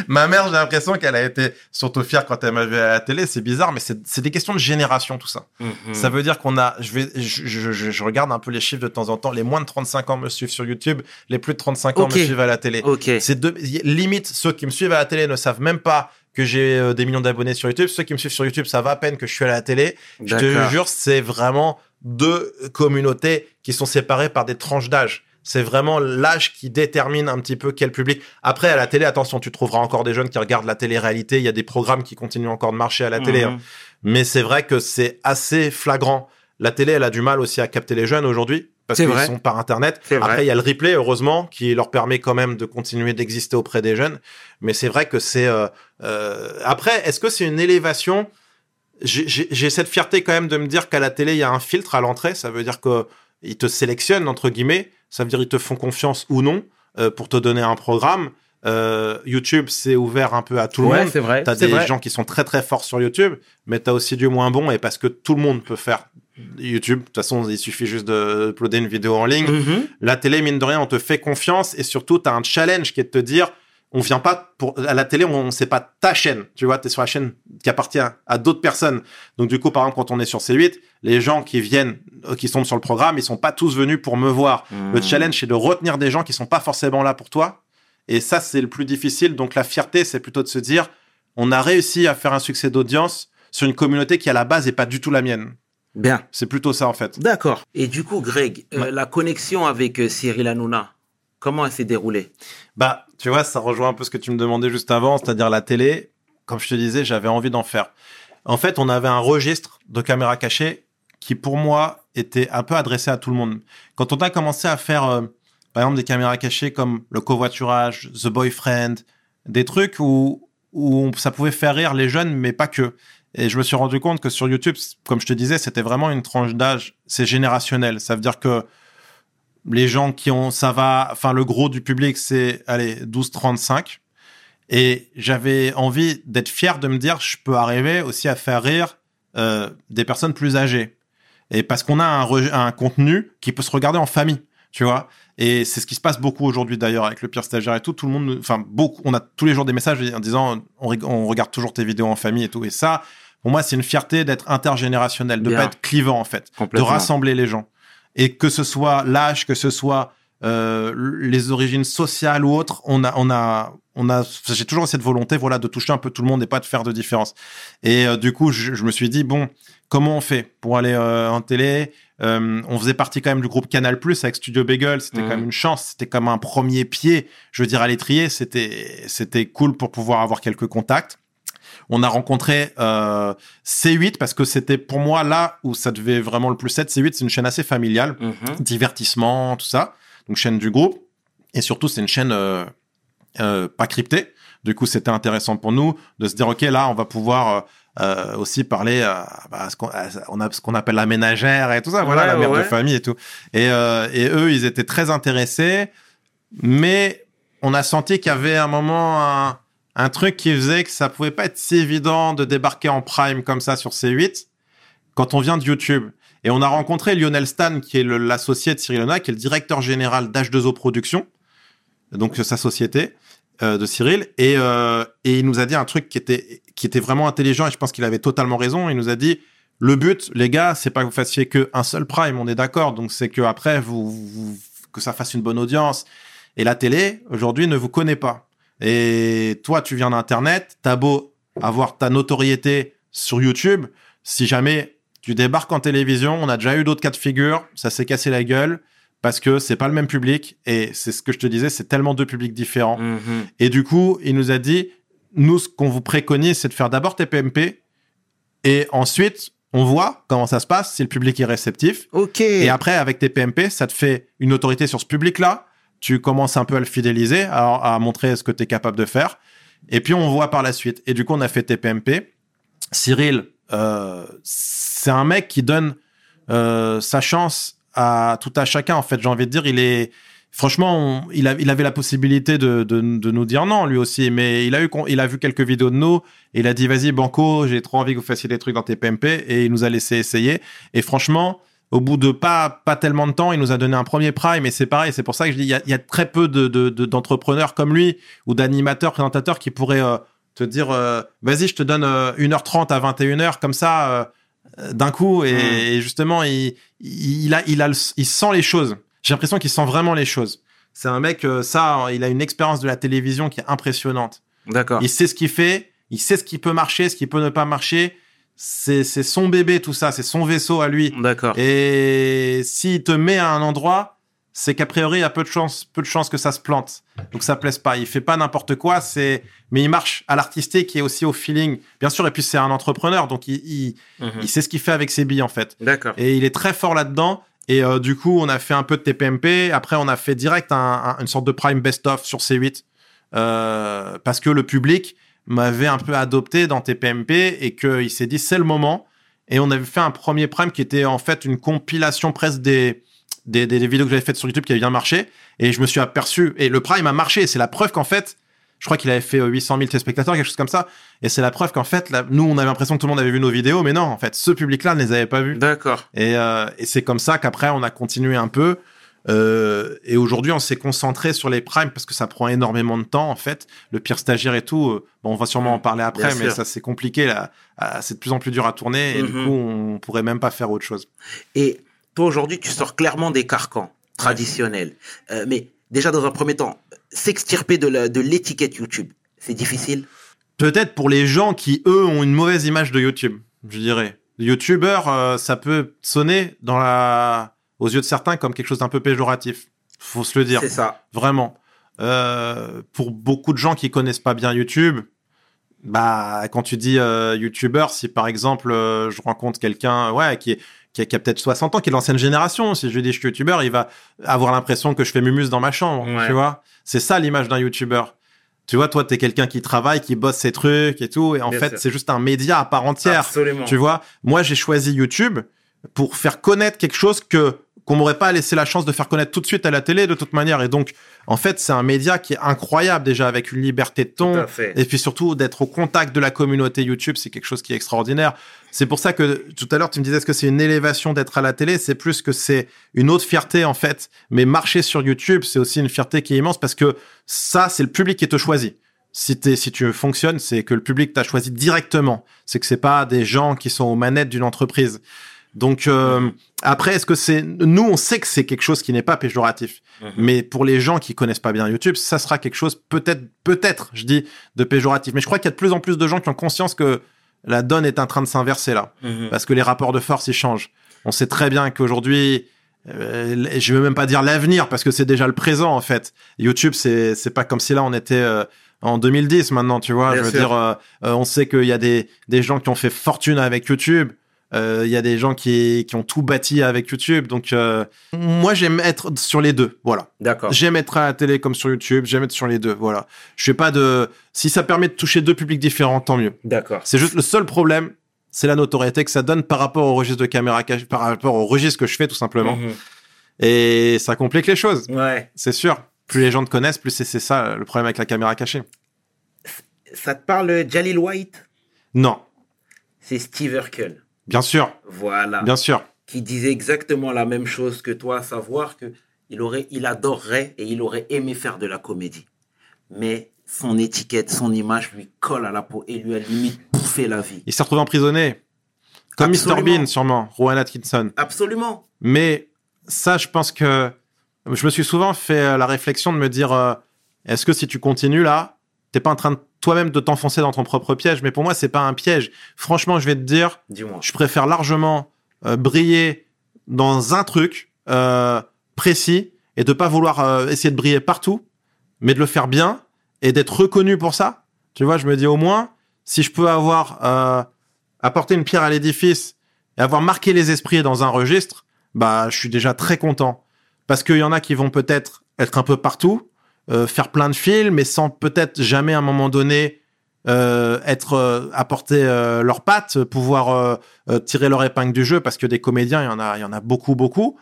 Ma mère, j'ai l'impression qu'elle a été surtout fière quand elle m'a vu à la télé. C'est bizarre, mais c'est, des questions de génération, tout ça. Mhm. Ça veut dire qu'on a, je vais, je, je- je- regarde un peu les chiffres de temps en temps. Les moins de 35 ans me suivent sur YouTube. Les plus de 35 ans Ok. me suivent à la télé. Ok. C'est deux, limite, ceux qui me suivent à la télé ne savent même pas que j'ai euh, des millions d'abonnés sur YouTube. Ceux qui me suivent sur YouTube savent à peine que je suis à la télé. Je te jure, c'est vraiment deux communautés qui sont séparées par des tranches d'âge. C'est vraiment l'âge qui détermine un petit peu quel public. Après, à la télé, attention, tu trouveras encore des jeunes qui regardent la télé-réalité. Il y a des programmes qui continuent encore de marcher à la télé. Mhm. hein. Mais c'est vrai que c'est assez flagrant. La télé, elle a du mal aussi à capter les jeunes aujourd'hui parce qu'ils vrai. sont par internet. Après, il y a le replay, heureusement, qui leur permet quand même de continuer d'exister auprès des jeunes. Mais c'est vrai que c'est. euh, euh, Après, est-ce que c'est une élévation? J'ai cette fierté quand même de me dire qu'à la télé, il y a un filtre à l'entrée. Ça veut dire que ils te sélectionnent entre guillemets. Ça veut dire ils te font confiance ou non euh, pour te donner un programme. Euh, YouTube, c'est ouvert un peu à tout le Ouais, monde. c'est vrai. T'as des vrai. gens qui sont très très forts sur YouTube, mais t'as aussi du moins bon et parce que tout le monde peut faire YouTube. De toute façon, il suffit juste de uploader une vidéo en ligne. Mhm. La télé, mine de rien, on te fait confiance et surtout, t'as un challenge qui est de te dire, on vient pas pour à la télé, on c'est pas ta chaîne, tu vois, t'es sur la chaîne qui appartient à d'autres personnes. Donc du coup, par exemple, quand on est sur C8, les gens qui viennent, euh, qui sont sur le programme, ils sont pas tous venus pour me voir. Le Mhm. challenge, c'est de retenir des gens qui sont pas forcément là pour toi. Et ça, c'est le plus difficile. Donc la fierté, c'est plutôt de se dire, on a réussi à faire un succès d'audience sur une communauté qui à la base est pas du tout la mienne. Bien. C'est plutôt ça en fait. D'accord. Et du coup, Greg, euh, la connexion avec euh, Cyril Hanouna, comment elle s'est déroulée? Bah, tu vois, ça rejoint un peu ce que tu me demandais juste avant, c'est-à-dire la télé. Comme je te disais, j'avais envie d'en faire. En fait, on avait un registre de caméras cachées qui, pour moi, était un peu adressé à tout le monde. Quand on a commencé à faire, euh, par exemple, des caméras cachées comme le covoiturage, The Boyfriend, des trucs où, où ça pouvait faire rire les jeunes, mais pas que. Et je me suis rendu compte que sur YouTube, comme je te disais, c'était vraiment une tranche d'âge, c'est générationnel. Ça veut dire que les gens qui ont, ça va, enfin, le gros du public, c'est, allez, 12-35. Et j'avais envie d'être fier de me dire, je peux arriver aussi à faire rire euh, des personnes plus âgées. Et parce qu'on a un, contenu qui peut se regarder en famille, tu vois. Et c'est ce qui se passe beaucoup aujourd'hui d'ailleurs avec le pire stagiaire et tout. Tout le monde, enfin beaucoup, on a tous les jours des messages en disant, on, regarde toujours tes vidéos en famille et tout. Et ça, pour moi, c'est une fierté d'être intergénérationnel, de Bien. pas être clivant en fait, de rassembler les gens. Et que ce soit l'âge, que ce soit euh, les origines sociales ou autres, on a, on a, on a, j'ai toujours cette volonté, voilà, de toucher un peu tout le monde et pas de faire de différence. Et euh, du coup, je, je me suis dit bon, comment on fait pour aller euh, en télé? On faisait partie quand même du groupe Canal Plus avec Studio Bagel, c'était quand même une chance, c'était comme un premier pied, je veux dire à l'étrier, c'était, c'était cool pour pouvoir avoir quelques contacts. On a rencontré euh, C8 parce que c'était pour moi là où ça devait vraiment le plus être. C8, c'est une chaîne assez familiale Mhm. divertissement, tout ça. Donc chaîne du groupe. Et surtout, c'est une chaîne euh, euh, pas cryptée. Du coup, c'était intéressant pour nous de se dire, OK, là, on va pouvoir euh, aussi parler euh, bah, ce qu'on à- on a ce qu'on appelle la ménagère et tout ça, voilà, la mère ouais, de famille et tout. Et, et eux, ils étaient très intéressés, mais on a senti qu'il y avait un moment un, un truc qui faisait que ça pouvait pas être si évident de débarquer en prime comme ça sur C8 quand on vient de YouTube. Et on a rencontré Lionel Stan, qui est l'associé de Cyril Hanouna, qui est le directeur général d'H2O Productions, donc sa société euh, de Cyril. Et, euh, et il nous a dit un truc qui était, qui était vraiment intelligent, et je pense qu'il avait totalement raison. Il nous a dit, le but, les gars, c'est pas que vous fassiez que un seul prime, on est d'accord. Donc c'est que après, vous, vous- que ça fasse une bonne audience. Et la télé, aujourd'hui, ne vous connaît pas. Et toi, tu viens d'Internet, t'as beau avoir ta notoriété sur YouTube, si jamais tu débarques en télévision, on a déjà eu d'autres cas de figure, ça s'est cassé la gueule parce que c'est pas le même public et c'est ce que je te disais, c'est tellement deux publics différents. Mhm. Et du coup, il nous a dit, nous, ce qu'on vous préconise, c'est de faire d'abord TPMP et ensuite, on voit comment ça se passe, si le public est réceptif. Ok. Et après, avec tes PMP, ça te fait une autorité sur ce public-là. Tu commences un peu à le fidéliser, à, à montrer ce que tu es capable de faire. Et puis, on voit par la suite. Et du coup, on a fait tes PMP. Cyril, euh, c'est un mec qui donne euh, sa chance à tout à chacun. En fait, j'ai envie de dire, il est franchement, il, avait la possibilité de, nous dire non, lui aussi. Mais il a eu, il a vu quelques vidéos de nous. Et il a dit, vas-y, Banco, j'ai trop envie que vous fassiez des trucs dans tes PMP. Et il nous a laissé essayer. Et franchement, au bout de pas, pas tellement de temps, il nous a donné un premier prime. Et c'est pareil, c'est pour ça que je dis, il y a, très peu de, de, de- d'entrepreneurs comme lui ou d'animateurs, présentateurs qui pourraient euh, te dire, euh, vas-y, je te donne euh, 1h30 à 21h, comme ça, euh, d'un coup. Et, Mm. et justement, il, il, a, il, a le- il sent les choses. J'ai l'impression qu'il sent vraiment les choses. C'est un mec, euh, ça, il a une expérience de la télévision qui est impressionnante. D'accord. Il sait ce qu'il fait, il sait ce qui peut marcher, ce qui peut ne pas marcher. C'est c'est son bébé, tout ça, c'est son vaisseau à lui. D'accord. Et s'il te met à un endroit, c'est qu'a priori, il y a peu de chance, peu de chance que ça se plante. Donc ça plaise pas. Il fait pas n'importe quoi, c'est, mais il marche à l'artistique et aussi au feeling. Bien sûr, et puis c'est un entrepreneur, donc il, il, Mhm. il sait ce qu'il fait avec ses billes, en fait. D'accord. Et il est très fort là-dedans. Et euh, du coup, on a fait un peu de TPMP. Après, on a fait direct un- un- une sorte de Prime Best-of sur C8. euh, parce que le public m'avait un peu adopté dans TPMP et qu'il s'est dit c'est le moment. Et on avait fait un premier Prime qui était en fait une compilation presque des, des, des- des vidéos que j'avais faites sur YouTube qui avaient bien marché. Et je me suis aperçu. Et le Prime a marché. Et c'est la preuve qu'en fait, je crois qu'il avait fait euh, 800 000 téléspectateurs, quelque chose comme ça. Et c'est la preuve qu'en fait, là, nous, on avait l'impression que tout le monde avait vu nos vidéos. Mais non, en fait, ce public-là ne les avait pas vus. D'accord. Et, euh, et c'est comme ça qu'après, on a continué un peu. Euh, et aujourd'hui, on s'est concentré sur les primes parce que ça prend énormément de temps, en fait. Le pire stagiaire et tout, euh, bon, on va sûrement en parler après, Bien mais sûr. ça, c'est compliqué, là. Ah, c'est de plus en plus dur à tourner et du Mhm. coup, on pourrait même pas faire autre chose. Et toi, aujourd'hui, tu sors clairement des carcans traditionnels. Euh, mais déjà, dans un premier temps, s'extirper de l'étiquette YouTube, c'est difficile? Peut-être pour les gens qui, eux, ont une mauvaise image de YouTube, je dirais. YouTuber, euh, ça peut sonner dans la... aux yeux de certains comme quelque chose d'un peu péjoratif. Faut se le dire. C'est ça. Vraiment. Euh, pour beaucoup de gens qui connaissent pas bien YouTube, bah quand tu dis euh, YouTuber, si par exemple je rencontre quelqu'un, ouais, qui est qui a, qui a peut-être 60 ans, qui est de l'ancienne génération, si je lui dis je suis YouTuber, il va avoir l'impression que je fais mumus dans ma chambre, Ouais. tu vois. C'est ça l'image d'un YouTuber. Tu vois, toi, t'es quelqu'un qui travaille, qui bosse ses trucs et tout, et en Bien fait, c'est juste un média à part entière. Absolument. Tu vois, moi j'ai choisi YouTube pour faire connaître quelque chose que qu'on m'aurait pas laissé la chance de faire connaître tout de suite à la télé de toute manière. Et donc, en fait, c'est un média qui est incroyable déjà avec une liberté de Tout ton. à fait. Et puis surtout d'être au contact de la communauté YouTube, c'est quelque chose qui est extraordinaire. C'est pour ça que tout à l'heure tu me disais est-ce que c'est une élévation d'être à la télé, c'est plus que c'est une autre fierté en fait. Mais marcher sur YouTube, c'est aussi une fierté qui est immense parce que ça, c'est le public qui te choisit. Si, si tu fonctionnes, c'est que le public t'a choisi directement. C'est que c'est pas des gens qui sont aux manettes d'une entreprise. Donc euh, après, est-ce que c'est nous on sait que c'est quelque chose qui n'est pas péjoratif, Mhm. mais pour les gens qui connaissent pas bien YouTube, ça sera quelque chose peut-être peut-être, je dis, de péjoratif. Mais je crois qu'il y a de plus en plus de gens qui ont conscience que la donne est en train de s'inverser là, Mhm. parce que les rapports de force ils changent. On sait très bien qu'aujourd'hui, euh, je veux même pas dire l'avenir parce que c'est déjà le présent en fait. YouTube c'est c'est pas comme si là on était euh, en 2010 maintenant, tu vois. Bien je veux sûr. dire, euh, euh, on sait qu'il y a des des gens qui ont fait fortune avec YouTube. Euh, Il y a des gens qui, qui ont tout bâti avec YouTube. Donc, euh, moi, j'aime être sur les deux. Voilà. D'accord. J'aime être à la télé comme sur YouTube. J'aime être sur les deux. Voilà. Je fais pas de. Si ça permet de toucher deux publics différents, tant mieux. D'accord. C'est juste le seul problème, c'est la notoriété que ça donne par rapport au registre de caméra cachée, par rapport au registre que je fais tout simplement. Mhm. Et ça complique les choses. Ouais. C'est sûr. Plus les gens te connaissent, plus c'est c'est ça le problème avec la caméra cachée. Ça te parle Jalil White? Non. C'est Steve Urkel. Bien sûr. Voilà. Bien sûr. Qui disait exactement la même chose que toi, à savoir que il aurait, il adorerait et il aurait aimé faire de la comédie. Mais son étiquette, son image lui colle à la peau et lui a limite bouffé la vie. Il s'est retrouvé emprisonné. Comme Mr. Bean, sûrement. Rowan Atkinson. Absolument. Mais ça, je pense que je me suis souvent fait euh, la réflexion de me dire euh, est-ce que si tu continues là, t'es pas en train de toi-même de t'enfoncer dans ton propre piège Mais pour moi, c'est pas un piège. Franchement, je vais te dire, Dis-moi. je préfère largement euh, briller dans un truc euh, précis et de pas vouloir euh, essayer de briller partout, mais de le faire bien et d'être reconnu pour ça. Tu vois, je me dis au moins, si je peux avoir euh, apporté une pierre à l'édifice et avoir marqué les esprits dans un registre, bah, je suis déjà très content. Parce qu'il y en a qui vont peut-être être un peu partout, euh, faire plein de films, mais sans peut-être jamais à un moment donné euh, être euh, apporter euh, leurs pattes, pouvoir euh, tirer leur épingle du jeu, parce que des comédiens, il y en a, il y en a beaucoup, beaucoup,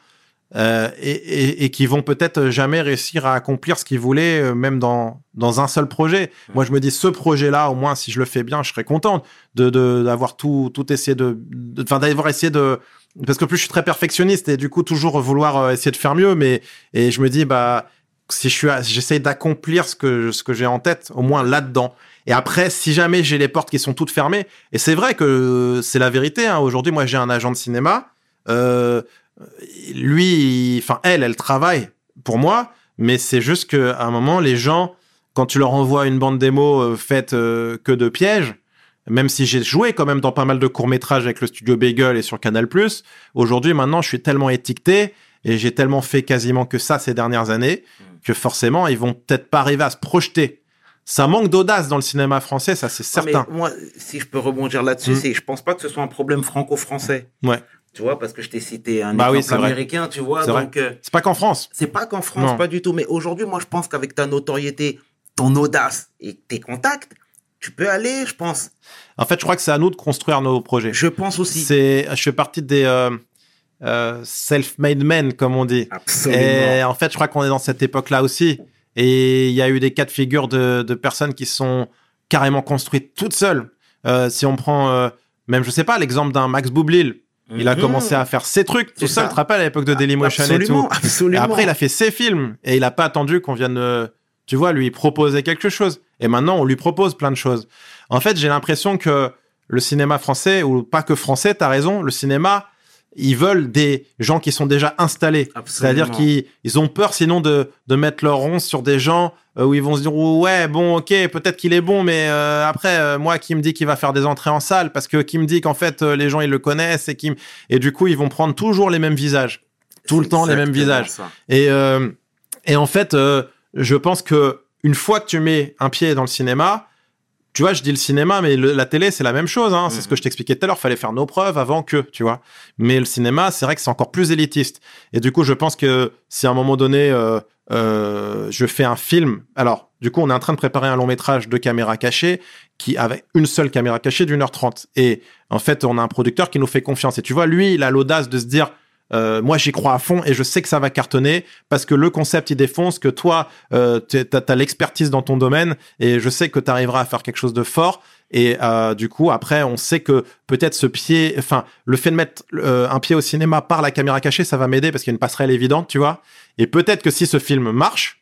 et, et, et qui vont peut-être jamais réussir à accomplir ce qu'ils voulaient, même dans dans un seul projet. Moi, je me dis ce projet-là, au moins, si je le fais bien, je serais content de de- d'avoir tout tout essayé de, enfin d'avoir essayé de parce que plus je suis très perfectionniste et du coup toujours vouloir essayer de faire mieux, mais et je me dis bah si je suis, j'essaye d'accomplir ce que ce que j'ai en tête, au moins là-dedans. Et après, si jamais j'ai les portes qui sont toutes fermées, et c'est vrai que c'est la vérité. Hein, Aujourd'hui, moi, j'ai un agent de cinéma. Euh, lui, enfin elle, elle travaille pour moi, mais c'est juste que à un moment, les gens, quand tu leur envoies une bande démo euh, faite euh, que de pièges, même si j'ai joué quand même dans pas mal de courts métrages avec le studio Bagel et sur Canal+, aujourd'hui, maintenant, je suis tellement étiqueté et j'ai tellement fait quasiment que ça ces dernières années que forcément, ils vont peut-être pas arriver à se projeter. Ça manque d'audace dans le cinéma français, ça c'est mais certain. moi, si je peux rebondir là-dessus, Mm. c'est, je pense pas que ce soit un problème franco-français. Ouais. Tu vois, parce que je t'ai cité un Bah oui, exemple c'est vrai. américain, tu vois. Donc, euh, C'est pas qu'en France. c'est pas qu'en France, Non. pas du tout. Mais aujourd'hui, moi, je pense qu'avec ta notoriété, ton audace et tes contacts, tu peux aller, je pense. En fait, je crois que c'est à nous de construire nos projets. Je pense aussi. C'est, je fais partie des euh, euh, self-made men, comme on dit. Absolument. Et en fait, je crois qu'on est dans cette époque-là aussi. Et il y a eu des cas de figure de, de personnes qui sont carrément construites toutes seules. Euh, si on prend, euh, même, je sais pas, l'exemple d'un Max Boublil. Il a Mhm. commencé à faire ses trucs tout seul. Tu te rappelles à l'époque de Dailymotion et absolument, tout. Et absolument. après, il a fait ses films et il a pas attendu qu'on vienne, tu vois, lui proposer quelque chose. Et maintenant, on lui propose plein de choses. En fait, j'ai l'impression que le cinéma français, ou pas que français, t'as raison, le cinéma, ils veulent des gens qui sont déjà installés. C'est-à-dire qu'ils ils ont peur sinon de, de mettre leur ronce sur des gens euh, où ils vont se dire ouais bon ok peut-être qu'il est bon mais euh, après euh, moi qui me dit qu'il va faire des entrées en salle parce que qui me dit qu'en fait les gens ils le connaissent et qui et du coup ils vont prendre toujours les mêmes visages tout le temps les mêmes visages ça. et et en fait je pense que une fois que tu mets un pied dans le cinéma tu vois, je dis le cinéma, mais le- la télé, c'est la même chose. Hein. C'est Mhm. ce que je t'expliquais tout à l'heure. Fallait faire nos preuves avant que, tu vois. Mais le cinéma, c'est vrai que c'est encore plus élitiste. Et du coup, je pense que si à un moment donné, euh, euh, je fais un film, alors, du coup, on est en train de préparer un long métrage de caméra cachée qui avec une seule caméra cachée d'une heure trente. Et en fait, on a un producteur qui nous fait confiance. Et tu vois, lui, il a l'audace de se dire. Euh, moi, j'y crois à fond et je sais que ça va cartonner parce que le concept il défonce, que toi, euh, t'as as, l'expertise dans ton domaine et je sais que tu arriveras à faire quelque chose de fort. Et euh, du coup, après, on sait que peut-être ce pied, enfin, le fait de mettre euh, un pied au cinéma par la caméra cachée, ça va m'aider parce qu'il y a une passerelle évidente, tu vois. Et peut-être que si ce film marche,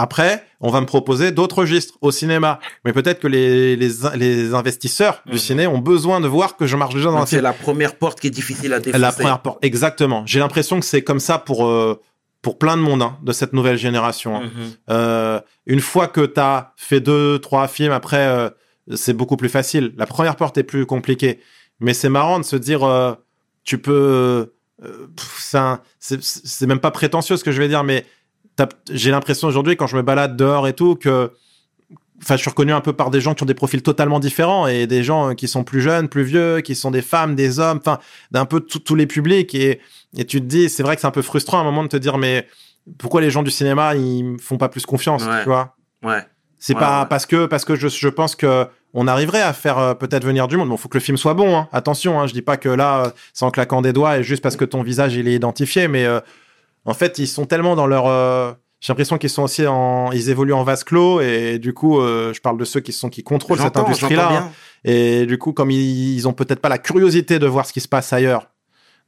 après, on va me proposer d'autres registres au cinéma. Mais peut-être que les, les, les investisseurs du ciné ont besoin de voir que je marche déjà dans un c'est la première porte qui est difficile à défoncer. La première porte, exactement. J'ai l'impression que c'est comme ça pour euh, pour plein de monde hein, de cette nouvelle génération. hein. Mhm. Euh, une fois que tu as fait deux, trois films, après, euh, c'est beaucoup plus facile. La première porte est plus compliquée. Mais c'est marrant de se dire, tu peux... c'est même pas prétentieux ce que je vais dire, mais j'ai l'impression aujourd'hui, quand je me balade dehors et tout, que... Enfin, je suis reconnu un peu par des gens qui ont des profils totalement différents et des gens qui sont plus jeunes, plus vieux, qui sont des femmes, des hommes, enfin, d'un peu tous les publics. Et, et tu te dis, c'est vrai que c'est un peu frustrant à un moment de te dire, mais pourquoi les gens du cinéma, ils me font pas plus confiance, Ouais. tu vois? Ouais. c'est Ouais, pas ouais. parce que parce que je, je pense que on arriverait à faire euh, peut-être venir du monde. Bon, faut que le film soit bon. Hein. Attention, hein, je dis pas que là, euh, c'est en claquant des doigts et juste parce que ton visage il est identifié, mais euh, en fait, ils sont tellement dans leur. euh, j'ai l'impression qu'ils sont aussi en, ils évoluent en vase clos et du coup, euh, je parle de ceux qui sont qui contrôlent cette industrie-là. hein. Et du coup, comme ils, ils ont peut-être pas la curiosité de voir ce qui se passe ailleurs,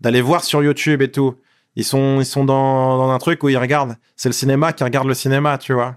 d'aller voir sur YouTube et tout, ils sont ils sont dans, dans un truc où ils regardent. C'est le cinéma qui regarde le cinéma, tu vois.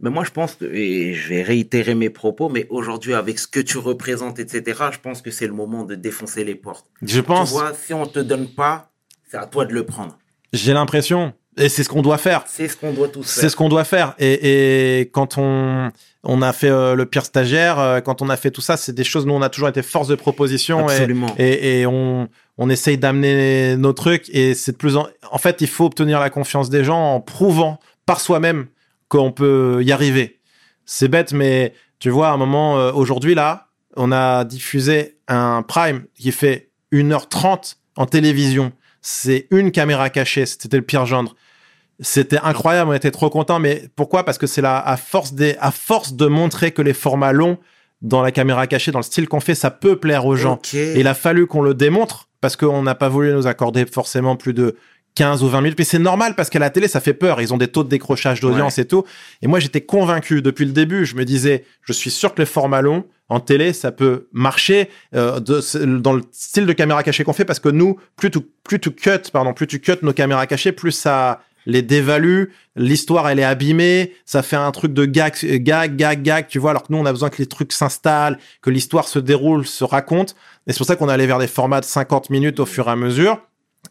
Mais moi, je pense que, et je vais réitérer mes propos, mais aujourd'hui, avec ce que tu représentes, etc., je pense que c'est le moment de défoncer les portes. Je pense. Tu vois, si on te donne pas, c'est à toi de le prendre. J'ai l'impression, et c'est ce qu'on doit faire. C'est ce qu'on doit tous C'est faire. ce qu'on doit faire. Et, et quand on, on a fait euh, le pire stagiaire, euh, quand on a fait tout ça, c'est des choses, nous, on a toujours été force de proposition et, Absolument. et, et on, on essaye d'amener nos trucs. Et c'est de plus en, en fait, il faut obtenir la confiance des gens en prouvant par soi-même qu'on peut y arriver. C'est bête, mais tu vois, à un moment, euh, aujourd'hui, là, on a diffusé un prime qui fait 1h30 en télévision. C'est une caméra cachée. C'était le pire gendre. C'était incroyable, on était trop contents. Mais pourquoi? Parce que c'est là, à force des, à force de montrer que les formats longs dans la caméra cachée, dans le style qu'on fait, ça peut plaire aux gens. Et il a fallu qu'on le démontre parce qu'on n'a pas voulu nous accorder forcément plus de 15 ou 20 minutes. Mais c'est normal parce qu'à la télé, ça fait peur. Ils ont des taux de décrochage d'audience et tout. Et moi, j'étais convaincu depuis le début. Je me disais, je suis sûr que les formats longs en télé, ça peut marcher euh, de- dans le style de caméra cachée qu'on fait parce que nous, plus tu, plus tu cut, pardon, plus tu cut nos caméras cachées, plus ça les dévalue. L'histoire, elle est abîmée. Ça fait un truc de gag, gag, gag, gag. Tu vois, alors que nous, on a besoin que les trucs s'installent, que l'histoire se déroule, se raconte. Et c'est pour ça qu'on est allé vers des formats de 50 minutes au fur et à mesure.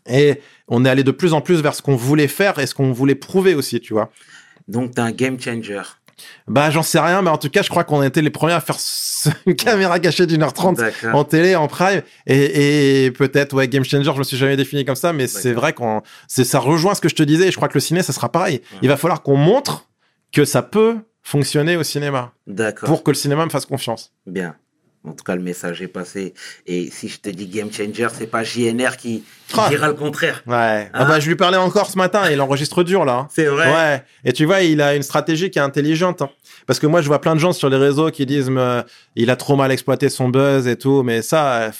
Et on est allé de plus en plus vers ce qu'on voulait faire et ce qu'on voulait prouver aussi, tu vois. Donc, t'es un game changer. Bah, j'en sais rien, mais en tout cas, je crois qu'on a été les premiers à faire ce- une caméra cachée d'une heure trente en télé, en prime. Et, et peut-être, ouais, Game Changer, je me suis jamais défini comme ça, mais c'est vrai qu'on, c'est, ça rejoint ce que je te disais. Et je crois que le ciné, ça sera pareil. Il va falloir qu'on montre que ça peut fonctionner au cinéma D'accord. pour que le cinéma me fasse confiance. Bien. En tout cas, le message est passé. Et si je te dis game changer, c'est pas JNR qui, qui Ah. dira le contraire. Ouais. Ah Hein bah, je lui parlais encore ce matin, il enregistre dur là. hein. C'est vrai. Ouais. Et tu vois, il a une stratégie qui est intelligente. hein. Parce que moi, je vois plein de gens sur les réseaux qui disent, me- il a trop mal exploité son buzz et tout. Mais ça, euh,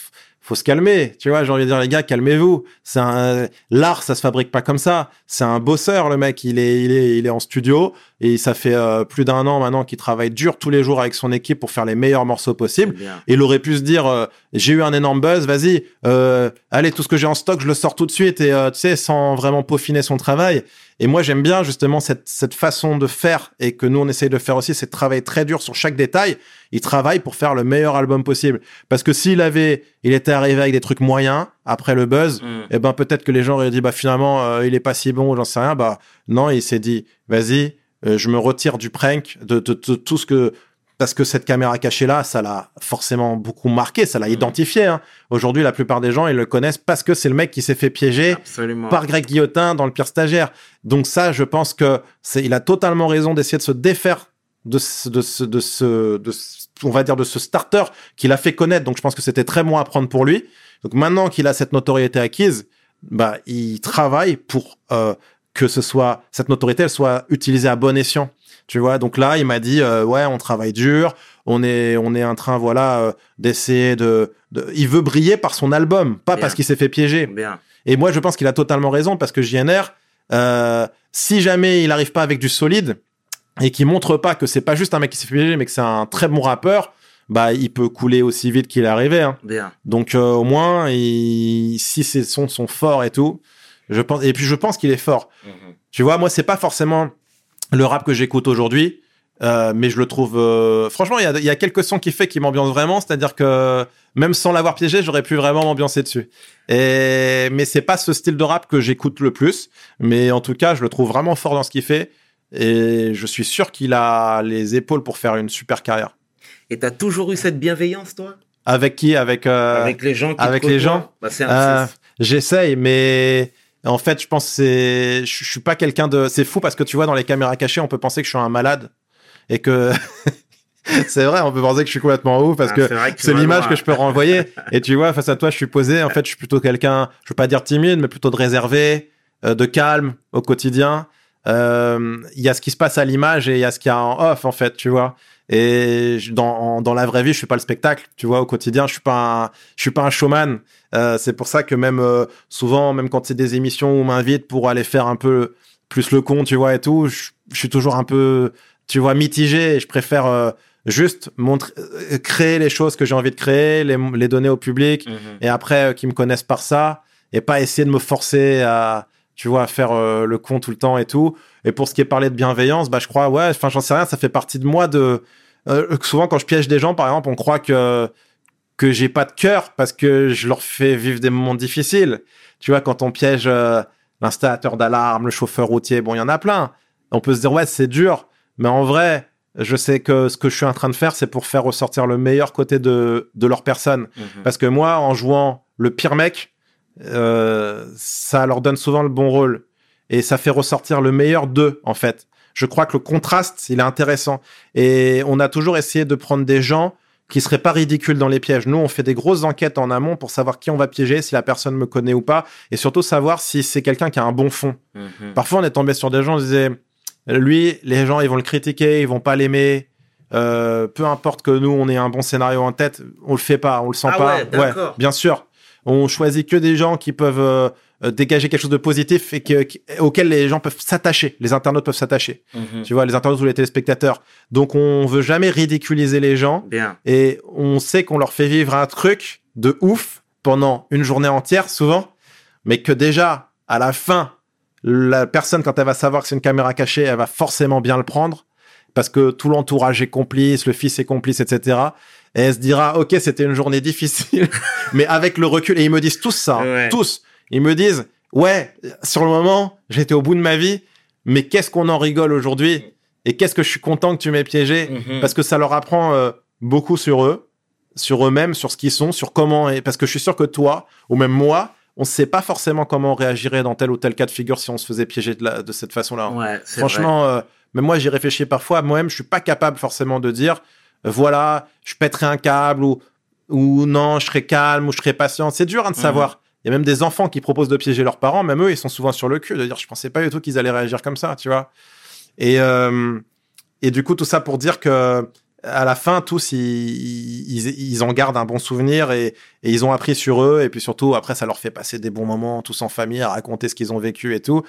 faut se calmer. Tu vois, j'ai envie de dire, les gars, calmez-vous. C'est un, l'art, ça se fabrique pas comme ça. C'est un bosseur, le mec. Il est, il est, il est en studio et ça fait euh, plus d'un an maintenant qu'il travaille dur tous les jours avec son équipe pour faire les meilleurs morceaux possibles. Et il aurait pu se dire, euh, j'ai eu un énorme buzz, vas-y, euh, allez, tout ce que j'ai en stock, je le sors tout de suite, et euh, tu sais, sans vraiment peaufiner son travail. Et moi, j'aime bien justement cette, cette façon de faire, et que nous, on essaye de faire aussi, c'est de travailler très dur sur chaque détail. Il travaille pour faire le meilleur album possible. Parce que s'il avait, il était arrivé avec des trucs moyens, après le buzz, Mm. eh ben peut-être que les gens auraient dit, bah finalement, euh, il est pas si bon, j'en sais rien. Bah non, il s'est dit, vas-y, euh, je me retire du prank, de, de- de tout ce que parce que cette caméra cachée là, ça l'a forcément beaucoup marqué, ça l'a Mhm. identifié. hein. Aujourd'hui, la plupart des gens, ils le connaissent parce que c'est le mec qui s'est fait piéger Absolument. par Greg Guillotin dans le pire stagiaire. Donc ça, je pense que c'est, il a totalement raison d'essayer de se défaire de ce, de ce, de ce, de ce- on va dire de ce starter qu'il a fait connaître. Donc je pense que c'était très bon à prendre pour lui. Donc maintenant qu'il a cette notoriété acquise, bah il travaille pour euh, que ce soit cette notoriété, elle soit utilisée à bon escient. Tu vois, donc là, il m'a dit, euh, ouais, on travaille dur, on est, on est en train, voilà, euh, d'essayer de, de, il veut briller par son album, pas Bien. parce qu'il s'est fait piéger. Bien. Et moi, je pense qu'il a totalement raison parce que JNR, euh, si jamais il arrive pas avec du solide et qu'il montre pas que c'est pas juste un mec qui s'est fait piéger, mais que c'est un très bon rappeur, bah, il peut couler aussi vite qu'il est arrivé. Hein. Bien. Donc, au moins, il- si ses sons sont forts et tout, je pense, et puis je pense qu'il est fort. Mhm. Tu vois, moi, c'est pas forcément le rap que j'écoute aujourd'hui, euh, mais je le trouve. euh, franchement, il y a, il y a quelques sons qui fait qui m'ambiancent vraiment, c'est-à-dire que même sans l'avoir piégé, j'aurais pu vraiment m'ambiancer dessus. Et mais c'est pas ce style de rap que j'écoute le plus, mais en tout cas, je le trouve vraiment fort dans ce qu'il fait, et je suis sûr qu'il a les épaules pour faire une super carrière. Et t'as toujours eu cette bienveillance, toi? Avec qui? Avec euh, Avec les gens qui avec les gens? bah, c'est un- c'est- J'essaye, mais en fait, je pense que c'est, je je suis pas quelqu'un de, c'est fou parce que tu vois, dans les caméras cachées, on peut penser que je suis un malade et que c'est vrai, on peut penser que je suis complètement ouf parce Ah, que c'est l'image que je peux renvoyer. Et tu vois, face à toi, je suis posé. En fait, je suis plutôt quelqu'un, je veux pas dire timide, mais plutôt de réservé, euh, de calme au quotidien. Euh, Il y a ce qui se passe à l'image et il y a ce qu'il y a en off, en fait, tu vois. Et je- dans, dans la vraie vie, je suis pas le spectacle, tu vois. Au quotidien, je suis pas, un, je suis pas un showman. Euh, c'est pour ça que même euh, souvent, même quand c'est des émissions où on m'invite pour aller faire un peu plus le con, tu vois, et tout, je, je suis toujours un peu, tu vois, mitigé. Et je préfère euh, juste montrer, euh, créer les choses que j'ai envie de créer, les, les donner au public, Mhm. et après euh, qu'ils me connaissent par ça, et pas essayer de me forcer à, tu vois, à faire euh, le con tout le temps et tout. Et pour ce qui est parlé de bienveillance, bah je crois, ouais, enfin j'en sais rien, ça fait partie de moi de. euh, souvent quand je piège des gens, par exemple, on croit que que j'ai pas de cœur parce que je leur fais vivre des moments difficiles. Tu vois, quand on piège euh, l'installateur d'alarme, le chauffeur routier, bon, il y en a plein. On peut se dire ouais, c'est dur, mais en vrai, je sais que ce que je suis en train de faire, c'est pour faire ressortir le meilleur côté de de leur personne. Mhm. Parce que moi, en jouant le pire mec, euh, ça leur donne souvent le bon rôle. Et ça fait ressortir le meilleur d'eux, en fait. Je crois que le contraste, il est intéressant. Et on a toujours essayé de prendre des gens qui seraient pas ridicules dans les pièges. Nous, on fait des grosses enquêtes en amont pour savoir qui on va piéger, si la personne me connaît ou pas, et surtout savoir si c'est quelqu'un qui a un bon fond. Mhm. Parfois, on est tombé sur des gens, on disait, lui, les gens, ils vont le critiquer, ils vont pas l'aimer. Euh, peu importe que nous, on ait un bon scénario en tête, on le fait pas, on le sent Ah pas. ouais, d'accord. bien sûr. On choisit que des gens qui peuvent euh, euh, dégager quelque chose de positif et que, qui- auquel les gens peuvent s'attacher. Les internautes peuvent s'attacher. Mhm. Tu vois, les internautes ou les téléspectateurs. Donc, on veut jamais ridiculiser les gens Bien. et on sait qu'on leur fait vivre un truc de ouf pendant une journée entière, souvent, mais que déjà, à la fin, la personne, quand elle va savoir que c'est une caméra cachée, elle va forcément bien le prendre, parce que tout l'entourage est complice, le fils est complice, etc. Et elle se dira, ok, c'était une journée difficile, mais avec le recul, et ils me disent tous ça, Ouais. tous, ils me disent, ouais, sur le moment, j'étais au bout de ma vie, mais qu'est-ce qu'on en rigole aujourd'hui, et qu'est-ce que je suis content que tu m'aies piégé, Mhm. parce que ça leur apprend euh, beaucoup sur eux, sur eux-mêmes, sur ce qu'ils sont, sur comment. Et parce que je suis sûr que toi, ou même moi, on ne sait pas forcément comment on réagirait dans tel ou tel cas de figure si on se faisait piéger de, la- de cette façon-là. Ouais, c'est vrai. Franchement, euh, même moi, j'y réfléchis parfois. Moi-même, je suis pas capable forcément de dire, voilà, je pèterai un câble ou ou non, je serai calme ou je serai patient. C'est dur hein, de Mhm. savoir. Il y a même des enfants qui proposent de piéger leurs parents, même eux, ils sont souvent sur le cul, de dire, je pensais pas du tout qu'ils allaient réagir comme ça, tu vois. Et, euh, et du coup, tout ça pour dire que à la fin, tous, ils, ils, ils en gardent un bon souvenir et, et ils ont appris sur eux. Et puis surtout, après, ça leur fait passer des bons moments, tous en famille, à raconter ce qu'ils ont vécu et tout.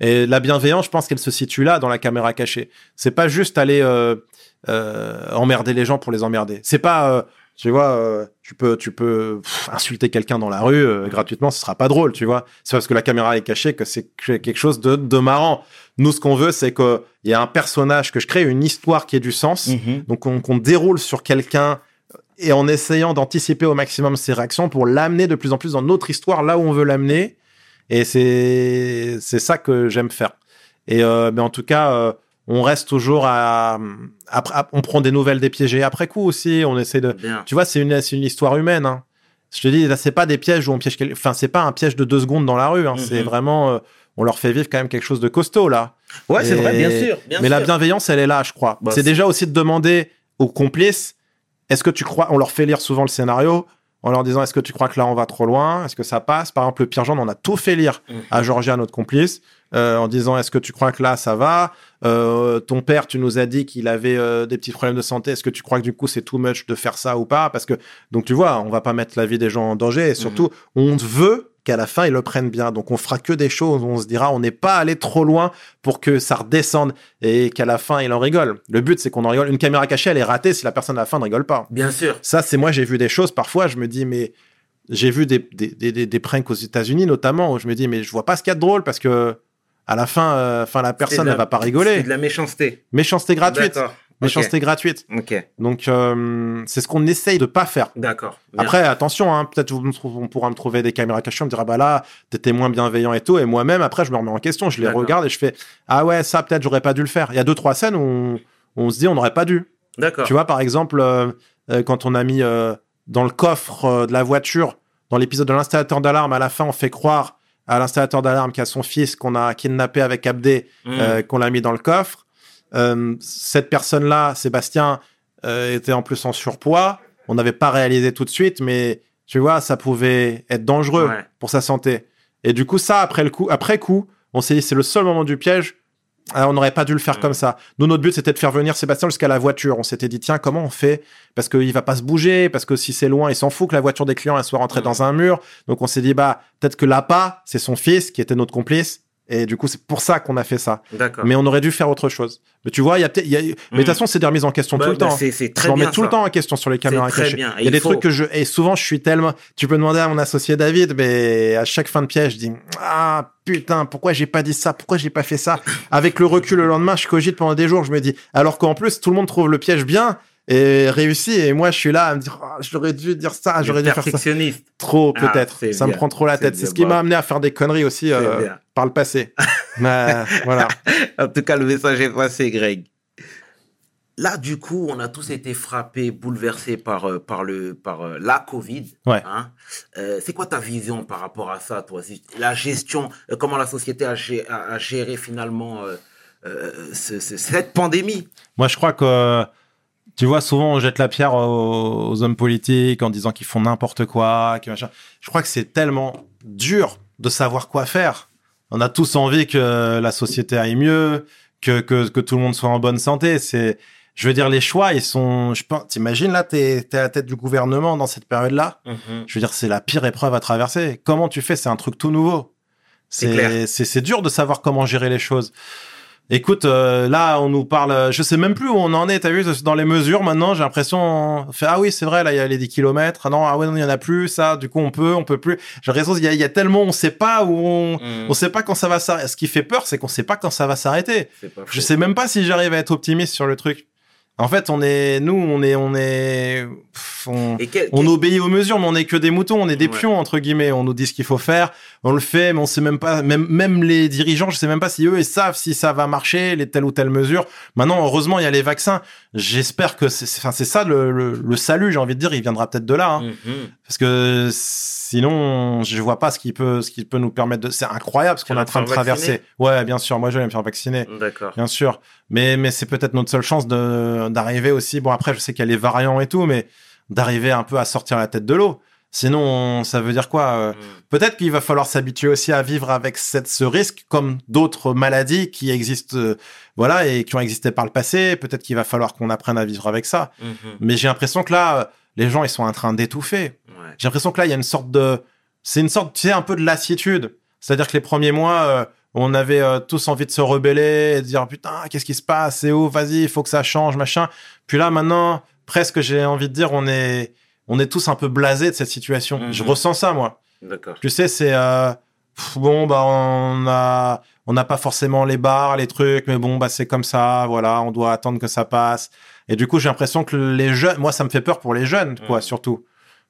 Et la bienveillance, je pense qu'elle se situe là, dans la caméra cachée. C'est pas juste aller euh, euh, emmerder les gens pour les emmerder. C'est pas, euh, tu vois, euh, tu peux, tu peux pff, insulter quelqu'un dans la rue gratuitement, ce sera pas drôle, tu vois. C'est parce que la caméra est cachée que c'est quelque chose de, de marrant. Nous, ce qu'on veut, c'est qu'il y a un personnage que je crée, une histoire qui ait du sens. Mhm. Donc, on- qu'on déroule sur quelqu'un et en essayant d'anticiper au maximum ses réactions pour l'amener de plus en plus dans notre histoire, là où on veut l'amener. Et c'est c'est ça que j'aime faire. Et euh, mais en tout cas, euh, on reste toujours à, on prend des nouvelles des piégés après coup aussi. On essaie de, Bien. tu vois, c'est une une histoire humaine. Hein. Je te dis, là, c'est pas des pièges où on piège, enfin, c'est pas un piège de deux secondes dans la rue. Hein. C'est Mhm. vraiment, euh, on leur fait vivre quand même quelque chose de costaud là. Ouais, c'est vrai, bien sûr. bien mais la bienveillance, elle est là, je crois. Bah, c'est c'est- déjà aussi de demander aux complices, est-ce que tu crois, on leur fait lire souvent le scénario en leur disant, est-ce que tu crois que là on va trop loin? Est-ce que ça passe? Par exemple, le pire genre, on a tout fait lire Mhm. à Georgia, notre complice, euh, en disant, est-ce que tu crois que là ça va? Euh, Ton père, tu nous as dit qu'il avait euh, des petits problèmes de santé. Est-ce que tu crois que du coup c'est too much de faire ça ou pas? Parce que, donc tu vois, on va pas mettre la vie des gens en danger. Et surtout, on veut qu'à la fin ils le prennent bien. Donc on fera que des choses où on se dira on n'est pas allé trop loin pour que ça redescende et qu'à la fin il en rigole. Le but c'est qu'on en rigole. Une caméra cachée elle est ratée si la personne à la fin ne rigole pas. Bien sûr. Ça c'est moi j'ai vu des choses parfois je me dis mais j'ai vu des, des, des, des, pranks aux États-Unis notamment où je me dis mais je vois pas ce qu'il y a de drôle parce que à la fin, euh, enfin la personne C'est la- elle va pas C'est rigoler. de la méchanceté. Méchanceté gratuite. Méchanceté gratuite. Ok. Donc euh, c'est ce qu'on essaye de pas faire. D'accord. Après, attention, hein, peut-être on pourra me trouver des caméras cachées, on me dira, bah là, t'étais moins bienveillant et tout. Et moi-même, après, je me remets en question, je les regarde et je fais, ah ouais, ça, peut-être, j'aurais pas dû le faire. Il y a deux, trois scènes où on, on se dit, on n'aurait pas dû. D'accord. Tu vois, par exemple, euh, euh, quand on a mis euh, dans le coffre de la voiture, dans l'épisode de l'installateur d'alarme, à la fin, on fait croire à l'installateur d'alarme qu'il a son fils qu'on a kidnappé avec Abdé, euh, qu'on l'a mis dans le coffre. Euh, cette personne-là, Sébastien, euh, était en plus en surpoids. On n'avait pas réalisé tout de suite, mais tu vois, ça pouvait être dangereux Ouais. pour sa santé. Et du coup, ça, après le coup, après coup, on s'est dit c'est le seul moment du piège. Ah, on n'aurait pas dû le faire Mm. comme ça. Nous, notre but, c'était de faire venir Sébastien jusqu'à la voiture. On s'était dit, tiens, comment on fait? Parce qu'il va pas se bouger, parce que si c'est loin, il s'en fout que la voiture des clients, elle soit rentrée dans un mur. Donc, on s'est dit, bah, peut-être que l'appât, c'est son fils qui était notre complice. Et du coup, c'est pour ça qu'on a fait ça. D'accord. Mais on aurait dû faire autre chose. Mais tu vois, il y a peut-être, a- mais de toute façon, c'est des remises en question Bah, tout le bah, temps. C'est très bien. mets tout le temps en question sur les caméras cachées. Il y a des faut- trucs que je, et souvent, je suis tellement, tu peux demander à mon associé David, mais à chaque fin de pièce, je dis, ah, putain, pourquoi j'ai pas dit ça? Pourquoi j'ai pas fait ça? Avec le recul le lendemain, je cogite pendant des jours, je me dis, alors qu'en plus, tout le monde trouve le piège bien et réussi, et moi, je suis là à me dire, Ah, j'aurais dû dire ça, j'aurais dû faire ça. Trop, Ah, peut-être. ça me prend trop la tête. C'est ce qui Bah. m'a amené à faire des conneries aussi, euh. Par le passé. Mais, voilà. En tout cas, le message est passé, Greg. Là, du coup, on a tous été frappés, bouleversés par, euh, par, le, par euh, la Covid. Ouais. hein. Euh, c'est quoi ta vision par rapport à ça, toi? La gestion, comment la société a, gé- a- a géré finalement euh, euh, ce- ce- cette pandémie? Moi, je crois que, tu vois, souvent, on jette la pierre aux, aux hommes politiques en disant qu'ils font n'importe quoi, que machin. Je crois que c'est tellement dur de savoir quoi faire. On a tous envie que la société aille mieux, que, que, que tout le monde soit en bonne santé. C'est, je veux dire, les choix, ils sont, je pense, t'imagines là, t'es, t'es à la tête du gouvernement dans cette période-là. Je veux dire, c'est la pire épreuve à traverser. Comment tu fais? C'est un truc tout nouveau. C'est c'est dur de savoir comment gérer les choses. Écoute, euh, là, on nous parle. euh, Je sais même plus où on en est. T'as vu dans les mesures maintenant J'ai l'impression. On fait ah oui, c'est vrai. Là, il y a les 10 kilomètres. Ah non, ah ouais, non, il y en a plus. Ça, du coup, on peut, on peut plus. J'ai l'impression qu'il y, a- il y a tellement, on sait pas où on, Mm. on sait pas quand ça va s'arrêter. Ce qui fait peur, c'est qu'on sait pas quand ça va s'arrêter. Je sais même pas si j'arrive à être optimiste sur le truc. En fait, on est, nous, on est, on est, pff, on, Et quel- on quel- obéit aux mesures, mais on est que des moutons, on est des Ouais. pions entre guillemets. On nous dit ce qu'il faut faire, on le fait, mais on sait même pas. Même même les dirigeants, je sais même pas si eux ils savent si ça va marcher, les telle ou telle mesure. Maintenant, heureusement, il y a les vaccins. J'espère que c'est, enfin, c'est ça le, le, le salut. J'ai envie de dire, il viendra peut-être de là, hein. Mhm. parce que sinon, je vois pas ce qui peut, ce qui peut nous permettre de. C'est incroyable ce qu'on est en train de traverser. Ouais, bien sûr. Moi, je vais me faire vacciner. D'accord. Bien sûr, mais mais c'est peut-être notre seule chance de d'arriver aussi. Bon après, je sais qu'il y a les variants et tout, mais d'arriver un peu à sortir la tête de l'eau. Sinon, on- ça veut dire quoi euh, Mm. Peut-être qu'il va falloir s'habituer aussi à vivre avec cette, ce risque, comme d'autres maladies qui existent, euh, voilà, et qui ont existé par le passé. Peut-être qu'il va falloir qu'on apprenne à vivre avec ça. Mhm. Mais j'ai l'impression que là, euh, les gens, ils sont en train d'étouffer. Ouais. J'ai l'impression que là, il y a une sorte de, c'est une sorte, tu sais, un peu de lassitude. C'est-à-dire que les premiers mois, euh, on avait tous envie de se rebeller et de dire putain, qu'est-ce qui se passe? C'est où? Vas-y, il faut que ça change, machin. Puis là, maintenant, presque, j'ai envie de dire, on est, on est tous un peu blasés de cette situation. Mhm. Je ressens ça, moi. D'accord. Tu sais, c'est euh, pff, bon, bah on a, on n'a pas forcément les bars, les trucs, mais bon, bah c'est comme ça. Voilà, on doit attendre que ça passe. Et du coup, j'ai l'impression que les jeunes, moi, ça me fait peur pour les jeunes, quoi, Mhm. surtout,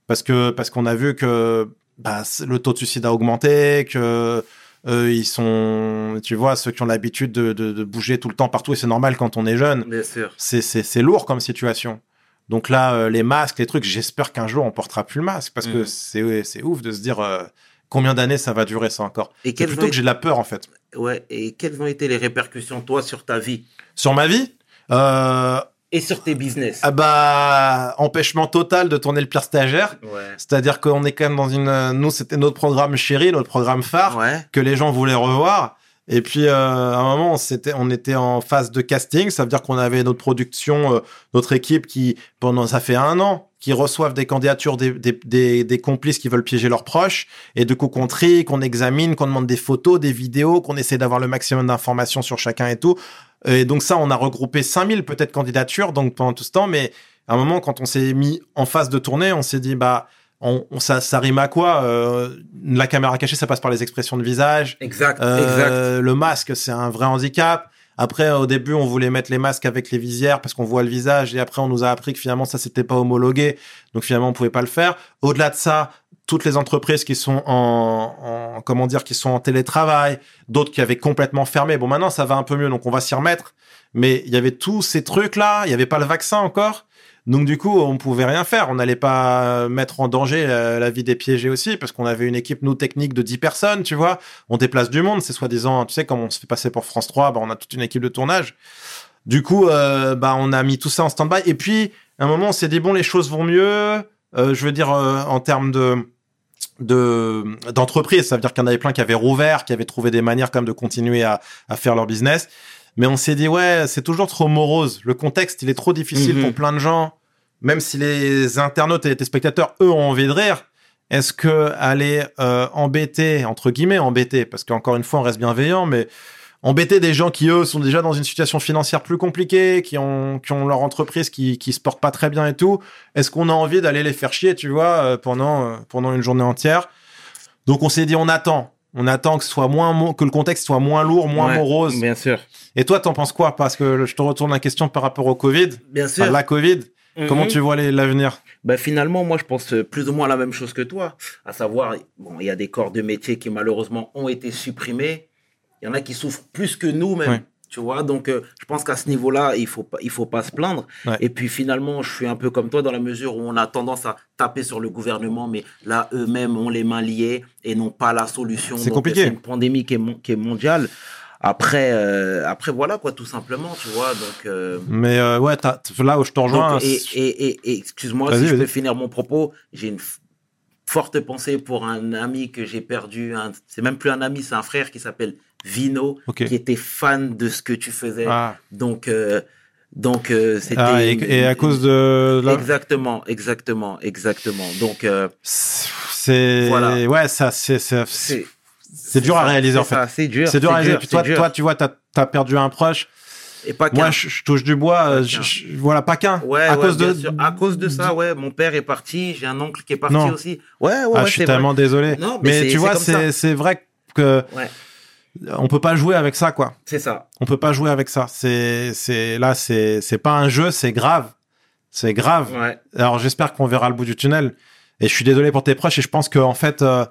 parce que parce qu'on a vu que bah, le taux de suicide a augmenté, que eux, ils sont, tu vois, ceux qui ont l'habitude de, de, de bouger tout le temps partout, et c'est normal quand on est jeune Bien sûr. c'est c'est c'est lourd comme situation. Donc là, euh, les masques, les trucs, j'espère qu'un jour on portera plus le masque parce que Mhm. c'est c'est ouf de se dire euh, combien d'années ça va durer ça encore. Et C'est plutôt que j'ai de la peur en fait. ouais, et quelles ont été les répercussions, toi, sur ta vie? Sur ma vie, euh, et sur tes business? ah bah empêchement total de tourner le pire stagiaire. Ouais. C'est-à-dire qu'on est quand même dans une, nous c'était notre programme chéri, notre programme phare Ouais. que les gens voulaient revoir. Et puis euh, à un moment, on, on était en phase de casting, ça veut dire qu'on avait notre production, euh, notre équipe qui, pendant ça fait un an, qui reçoivent des candidatures des, des, des, des complices qui veulent piéger leurs proches, et du coup qu'on trie, qu'on examine, qu'on demande des photos, des vidéos, qu'on essaie d'avoir le maximum d'informations sur chacun et tout. Et donc ça, on a regroupé 5000 peut-être candidatures donc pendant tout ce temps, mais à un moment, quand on s'est mis en phase de tournée, on s'est dit, bah, on, on- ça, ça rime à quoi Euh, La caméra cachée, ça passe par les expressions de visage. Exact. exact. Euh, Le masque, c'est un vrai handicap. Après, au début, on voulait mettre les masques avec les visières parce qu'on voit le visage. Et après, on nous a appris que finalement, ça, c'était pas homologué. Donc, finalement, on pouvait pas le faire. Au-delà de ça, toutes les entreprises qui sont en, en comment dire, qui sont en télétravail, d'autres qui avaient complètement fermé. Bon, maintenant, ça va un peu mieux, donc on va s'y remettre. Mais il y avait tous ces trucs-là. Il y avait pas le vaccin encore. Donc du coup, on pouvait rien faire. On n'allait pas mettre en danger la vie des piégés aussi, parce qu'on avait une équipe, nous, technique de 10 personnes, tu vois. On déplace du monde, c'est soi-disant, tu sais, comme on se fait passer pour France 3, bah, on a toute une équipe de tournage. Du coup, euh, bah, on a mis tout ça en stand-by. Et puis, à un moment, on s'est dit, bon, les choses vont mieux. Euh, je veux dire, euh, en termes de de d'entreprise, ça veut dire qu'il y en avait plein qui avaient rouvert, qui avaient trouvé des manières quand même de continuer à, à faire leur business. Mais on s'est dit ouais, c'est toujours trop morose. Le contexte, il est trop difficile Mhm. pour plein de gens. Même si les internautes et les spectateurs, eux, ont envie de rire, est-ce que aller euh, embêter entre guillemets embêter, parce qu'encore une fois, on reste bienveillant, mais embêter des gens qui eux sont déjà dans une situation financière plus compliquée, qui ont qui ont leur entreprise qui qui se porte pas très bien et tout, est-ce qu'on a envie d'aller les faire chier, tu vois, euh, pendant euh, pendant une journée entière? Donc on s'est dit on attend, on attend que ce soit moins mo- que le contexte soit moins lourd, moins Ouais, morose. Bien sûr. Et toi, t'en penses quoi? Parce que je te retourne la question par rapport au Covid, Bien sûr. la Covid. Comment Mhm. tu vois l'avenir? Ben finalement, moi, je pense euh, plus ou moins la même chose que toi. À savoir, bon, il y a des corps de métier qui malheureusement ont été supprimés. Il y en a qui souffrent plus que nous même. Ouais. Tu vois, donc euh, je pense qu'à ce niveau-là, il faut pas, il faut pas se plaindre. Ouais. Et puis finalement, je suis un peu comme toi dans la mesure où on a tendance à taper sur le gouvernement, mais là eux-mêmes ont les mains liées et n'ont pas la solution. C'est compliqué. C'est une pandémie qui est, mon- qui est mondiale. Après, euh, après voilà quoi, tout simplement, tu vois. Donc euh, Mais ouais, là où je te rejoins, donc, et, et, et, et excuse-moi si je peux finir mon propos, j'ai une forte pensée pour un ami que j'ai perdu. C'est même plus un ami, c'est un frère qui s'appelle Vino, qui était fan de ce que tu faisais. Ah. Donc, euh, donc euh, c'était. Ah, et, à cause de Exactement, exactement, exactement. Donc, euh, c'est Voilà. ouais, ça c'est c'est dur à réaliser en fait. C'est dur. C'est dur à réaliser. Puis toi, dur. toi, tu vois, t'as as perdu un proche. Et pas Moi, je, je touche du bois. euh, je- qu'un. je- voilà, pas qu'un. Ouais, à ouais, cause de. sûr. À cause de ça, ouais. Mon père est parti. J'ai un oncle qui est parti Non. aussi. Ouais, ouais, Ah, ouais, je suis c'est vrai. tellement désolé. Non, mais tu vois, c'est c'est vrai que Ouais, on peut pas jouer avec ça, quoi. c'est ça. On peut pas jouer avec ça. C'est c'est là, c'est c'est pas un jeu, c'est grave. C'est grave. Ouais. Alors j'espère qu'on verra le bout du tunnel. Et je suis désolé pour tes proches. Et je pense que en fait, euh,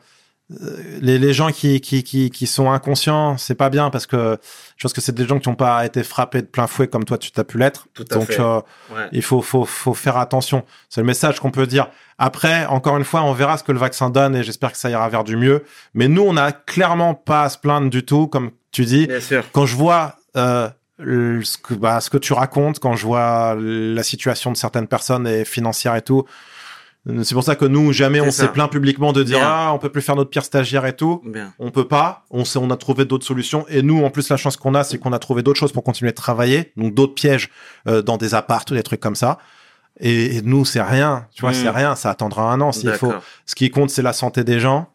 les, les gens qui, qui, qui, qui sont inconscients, c'est pas bien parce que je pense que c'est des gens qui n'ont pas été frappés de plein fouet comme toi tu t'as pu l'être. Donc fait. euh, Ouais. il faut, faut, faut faire attention. C'est le message qu'on peut dire. Après, encore une fois, on verra ce que le vaccin donne et j'espère que ça ira vers du mieux. Mais nous, on n'a clairement pas à se plaindre du tout, comme tu dis Bien sûr. quand je vois euh, le- ce que, bah, ce que tu racontes quand je vois la situation de certaines personnes et financière et tout. C'est pour ça que nous, jamais on s'est plaint publiquement de dire Bien. ah, on peut plus faire notre pire stagiaire et tout. Bien. On peut pas. On sait, on a trouvé d'autres solutions. Et nous, en plus, la chance qu'on a, c'est qu'on a trouvé d'autres choses pour continuer de travailler. Donc d'autres pièges euh, dans des apparts ou des trucs comme ça. Et, et nous, c'est rien. Tu vois, c'est rien. Ça attendra un an s'il faut. Ce qui compte, c'est la santé des gens.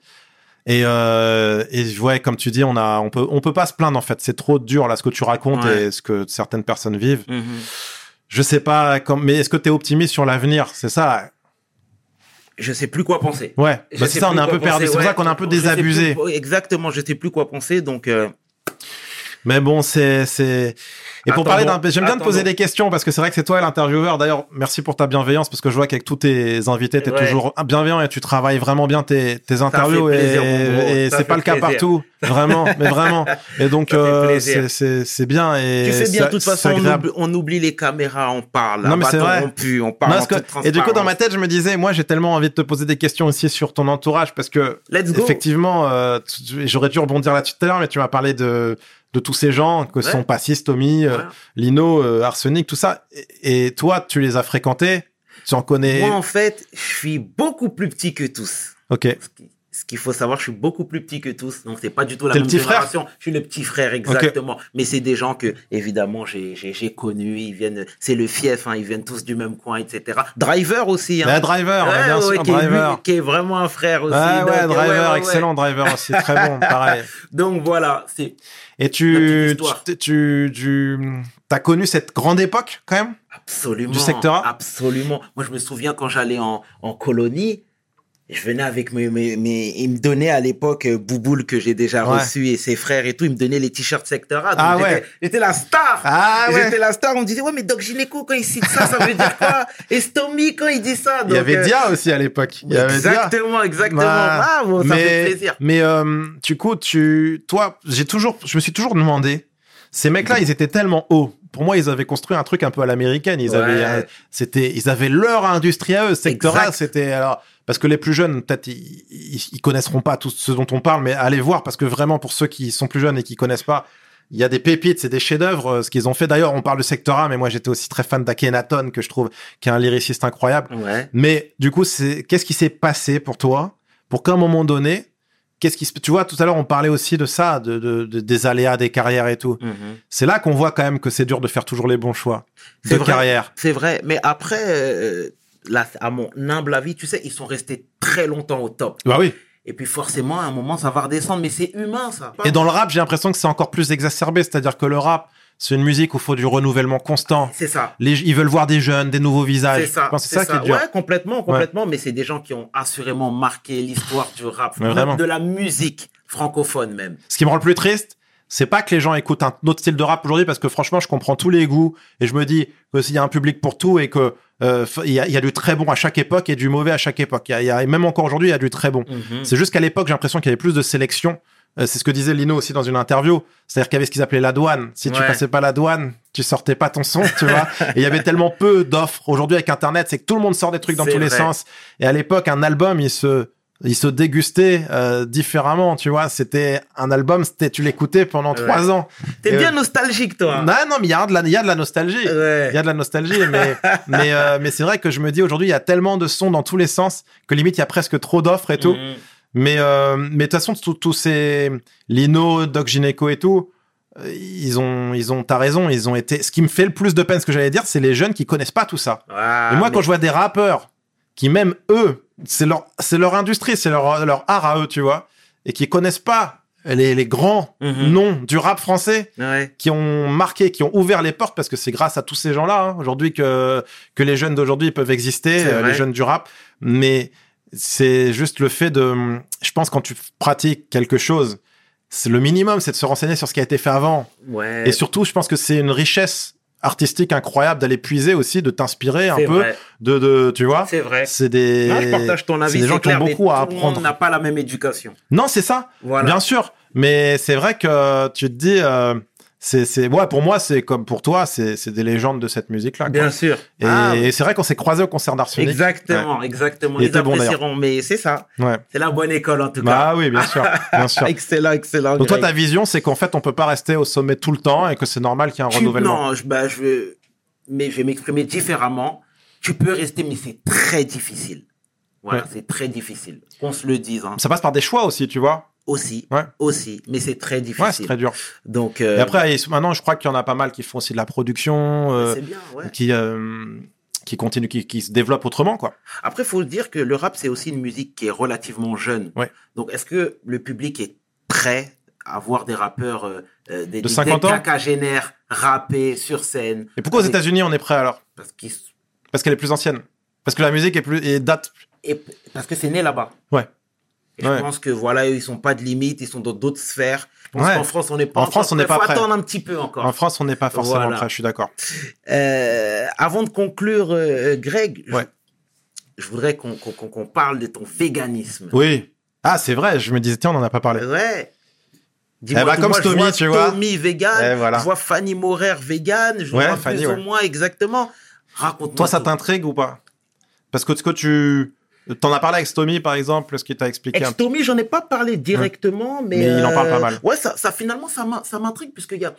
Et, euh, et ouais, comme tu dis, on a, on peut, on peut pas se plaindre en fait. C'est trop dur là ce que tu racontes Ouais. et ce que certaines personnes vivent. Mhm. Je sais pas, comme, mais est-ce que tu es optimiste sur l'avenir? C'est ça. Je sais plus quoi penser. Ouais. Bah, c'est ça, on est un peu perdu. penser, C'est pour ça qu'on est un peu désabusé. plus- exactement, je sais plus quoi penser, donc euh, Mais bon, c'est, c'est. Et pour parler d'un, j'aime bien te poser des questions parce que c'est vrai que c'est toi l'intervieweur. D'ailleurs, merci pour ta bienveillance parce que je vois qu'avec tous tes invités, t'es Ouais. toujours bienveillant et tu travailles vraiment bien tes, tes interviews et, c'est pas le cas plaisir. partout, vraiment, mais vraiment. Et donc, euh, c'est, c'est, c'est bien et tu fais bien. De toute façon, on oublie, on oublie les caméras, on parle. Non, mais c'est vrai. rompu, on parle Non, en que- et du coup, dans ma tête, je me disais, moi, j'ai tellement envie de te poser des questions aussi sur ton entourage parce que Let's go. effectivement, euh, j'aurais dû rebondir là-dessus tout à l'heure, mais tu m'as parlé de de tous ces gens que Ouais. sont Passis, Tommy, euh, Ouais. Lino, euh, Arsenic, tout ça. Et, et toi, tu les as fréquentés, tu en connais? Moi, en fait, je suis beaucoup plus petit que tous. Ok. Ce qui- Ce qu'il faut savoir, je suis beaucoup plus petit que tous, donc c'est pas du tout la T'es le même petit frère? génération. Je suis le petit frère, exactement. Mais c'est des gens que, évidemment, j'ai connus. Ils viennent, c'est le fief, hein, ils viennent tous du même coin, etc. Driver aussi. Hein. Bah, driver, Ouais, bien sûr, qui, est, driver. qui est vraiment un frère aussi. Ouais, Donc, driver, excellent driver aussi, très bon, pareil. Donc voilà, c'est Et tu, tu, tu as connu cette grande époque quand même? Absolument. Du secteur A Absolument. Moi, je me souviens quand j'allais en, en colonie, je venais avec mes, mes, mes- ils me donnaient à l'époque euh, Bouboule que j'ai déjà Ouais. reçu et ses frères et tout, ils me donnaient les t-shirts secteur A. Donc Ah ouais. J'étais la star. Ah ouais. J'étais la star. On me disait, ouais, mais Doc Gynéco, quand il cite ça, ça veut dire quoi? Et Stomy, quand il dit ça. Il y donc, avait euh, Dia aussi à l'époque. Exactement, exactement. Bah, Bravo, ça mais, fait plaisir. Mais euh, du coup, tu, toi, j'ai toujours, je me suis toujours demandé, ces mecs-là, ils étaient tellement hauts. Pour moi, ils avaient construit un truc un peu à l'américaine. Ils Ouais. avaient, euh, c'était, ils avaient leur industrie à eux. Secteur A, c'était alors parce que les plus jeunes, peut-être, ils, ils, connaisseront pas tout ce dont on parle, mais allez voir parce que vraiment, pour ceux qui sont plus jeunes et qui connaissent pas. Il y a des pépites, c'est des chefs-d'œuvre, euh, ce qu'ils ont fait. D'ailleurs, on parle de Secteur A, mais moi, j'étais aussi très fan d'Akhenaton, que je trouve, qui est un lyriciste incroyable. Ouais. Mais du coup, c'est qu'est-ce qui s'est passé pour toi pour qu'à un moment donné, qu'est-ce qui se tu vois tout à l'heure on parlait aussi de ça, de, de- de- des aléas des carrières et tout. Mhm. C'est là qu'on voit quand même que c'est dur de faire toujours les bons choix de vrai. carrière. C'est vrai, mais après, euh, là, à mon humble avis, tu sais, ils sont restés très longtemps au top. Bah oui. Et puis forcément, à un moment, ça va redescendre, mais c'est humain, ça. Et dans le rap, j'ai l'impression que c'est encore plus exacerbé, c'est-à-dire que le rap, c'est une musique où il faut du renouvellement constant. C'est ça. Les, ils veulent voir des jeunes, des nouveaux visages. C'est ça. C'est ça, qui est dur. Ouais, complètement, complètement. Mais c'est des gens qui ont assurément marqué l'histoire du rap, même vraiment. de la musique francophone même. Ce qui me rend le plus triste, c'est pas que les gens écoutent un autre style de rap aujourd'hui, parce que franchement, je comprends tous les goûts et je me dis que s'il y a un public pour tout et que euh, il y, a, y a du très bon à chaque époque et du mauvais à chaque époque. Il y a, y a- et même encore aujourd'hui, il y a du très bon. Mhm. C'est juste qu'à l'époque, j'ai l'impression qu'il y avait plus de sélection. Euh, c'est ce que disait Lino aussi dans une interview. C'est-à-dire qu'il y avait ce qu'ils appelaient la douane. Si tu Ouais. passais pas la douane, tu sortais pas ton son, tu vois. Et il y avait tellement peu d'offres. Aujourd'hui, avec Internet, c'est que tout le monde sort des trucs dans tous les sens. Et à l'époque, un album, il se, il se dégustait euh, différemment, tu vois. C'était un album, c'était, tu l'écoutais pendant Ouais. trois ans. T'es bien euh, nostalgique, toi. Non, non, mais il y a de la, y a de la nostalgie. Ouais. Il y a de la nostalgie, mais mais euh, mais c'est vrai que je me dis aujourd'hui il y a tellement de sons dans tous les sens que limite il y a presque trop d'offres et tout. Mhm. Mais euh, mais de toute façon tous ces Lino, Doc Gineco et tout, ils ont ils ont t'as raison, ils ont été. Ce qui me fait le plus de peine, ce que j'allais dire, c'est les jeunes qui connaissent pas tout ça. Ah, et moi mais- quand je vois des rappeurs qui même eux, c'est leur c'est leur industrie, c'est leur leur art à eux, tu vois, et qui connaissent pas les les grands Mhm. noms du rap français Ouais. qui ont marqué, qui ont ouvert les portes, parce que c'est grâce à tous ces gens-là, hein, aujourd'hui, que, que les jeunes d'aujourd'hui peuvent exister, euh, les jeunes du rap. Mais c'est juste le fait de, je pense, quand tu pratiques quelque chose, c'est le minimum, c'est de se renseigner sur ce qui a été fait avant. Ouais. Et surtout, je pense que c'est une richesse artistique incroyable d'aller puiser aussi, de t'inspirer un peu, vrai. de, de, tu vois. C'est vrai. C'est des, Non, je partage ton avis. c'est des gens qui ont beaucoup à apprendre. n'a pas la même éducation. Non, c'est ça. Voilà. Bien sûr, mais c'est vrai que tu te dis, euh, c'est, c'est, ouais, pour moi, c'est comme pour toi, c'est, c'est des légendes de cette musique-là. quoi. sûr. Et, Ah, et c'est vrai qu'on s'est croisés au concert d'Arsenic. exactement, exactement. Il Ils était bon, apprécieront, mais c'est ça. Ouais. C'est la bonne école en tout cas. Bah oui, bien sûr, bien sûr. excellent, excellent. Donc toi, ta vision, c'est qu'en fait, on peut pas rester au sommet tout le temps et que c'est normal qu'il y ait un Tu- renouvellement. Non, je, bah, je vais, mais je vais m'exprimer différemment. Tu peux rester, mais c'est très difficile. Voilà, Ouais. c'est très difficile. Qu'on se le dise, hein. Ça passe par des choix aussi, tu vois. Aussi, Ouais. aussi, mais c'est très Ouais, c'est difficile. très dur. Donc, euh, Et après, ils- maintenant, je crois qu'il y en a pas mal qui font aussi de la production, euh, bien, ouais. qui euh, qui continuent, qui, qui se développent autrement, quoi. Après, faut dire que le rap, c'est aussi une musique qui est relativement jeune. Ouais. Donc, est-ce que le public est prêt à voir des rappeurs, euh, euh, des, De des- 50 des ans quinquagénaires rapper sur scène? Et pourquoi aux Avec- États-Unis on est prêt alors? Parce, qu'ils- Parce qu'elle est plus ancienne. Parce que la musique est plus et date. et parce que c'est né là-bas. Ouais. Et Ouais. Je pense que voilà, ils sont pas de limite, ils sont dans d'autres sphères. Je pense Ouais. qu'en France, on n'est pas En France, on n'est pas Faut prêt. attendre un petit peu encore. En France, on n'est pas forcément Voilà. prêt. Je suis d'accord. Euh, avant de conclure, euh, Greg, je- Ouais. je, voudrais qu'on parle de ton véganisme. Oui. Ah, c'est vrai. Je me disais tiens, on en a pas parlé. Ouais. Eh ben, comme moi, je Stomy, vois tu vois. Stomy vegan, Eh, voilà. je vois Fanny Morer vegan, je vois Fanny, plus ou moins exactement. Raconte-moi. Toi, ça t'intrigue ou pas? Parce que ce que tu t'en as parlé avec Stomy, par exemple, ce qui t'a expliqué. Ex Stomy, j'en ai pas parlé directement, mais, Mais il en parle pas mal. Ouais, ça, ça finalement, ça m'in- ça m'intrigue puisqu'il y a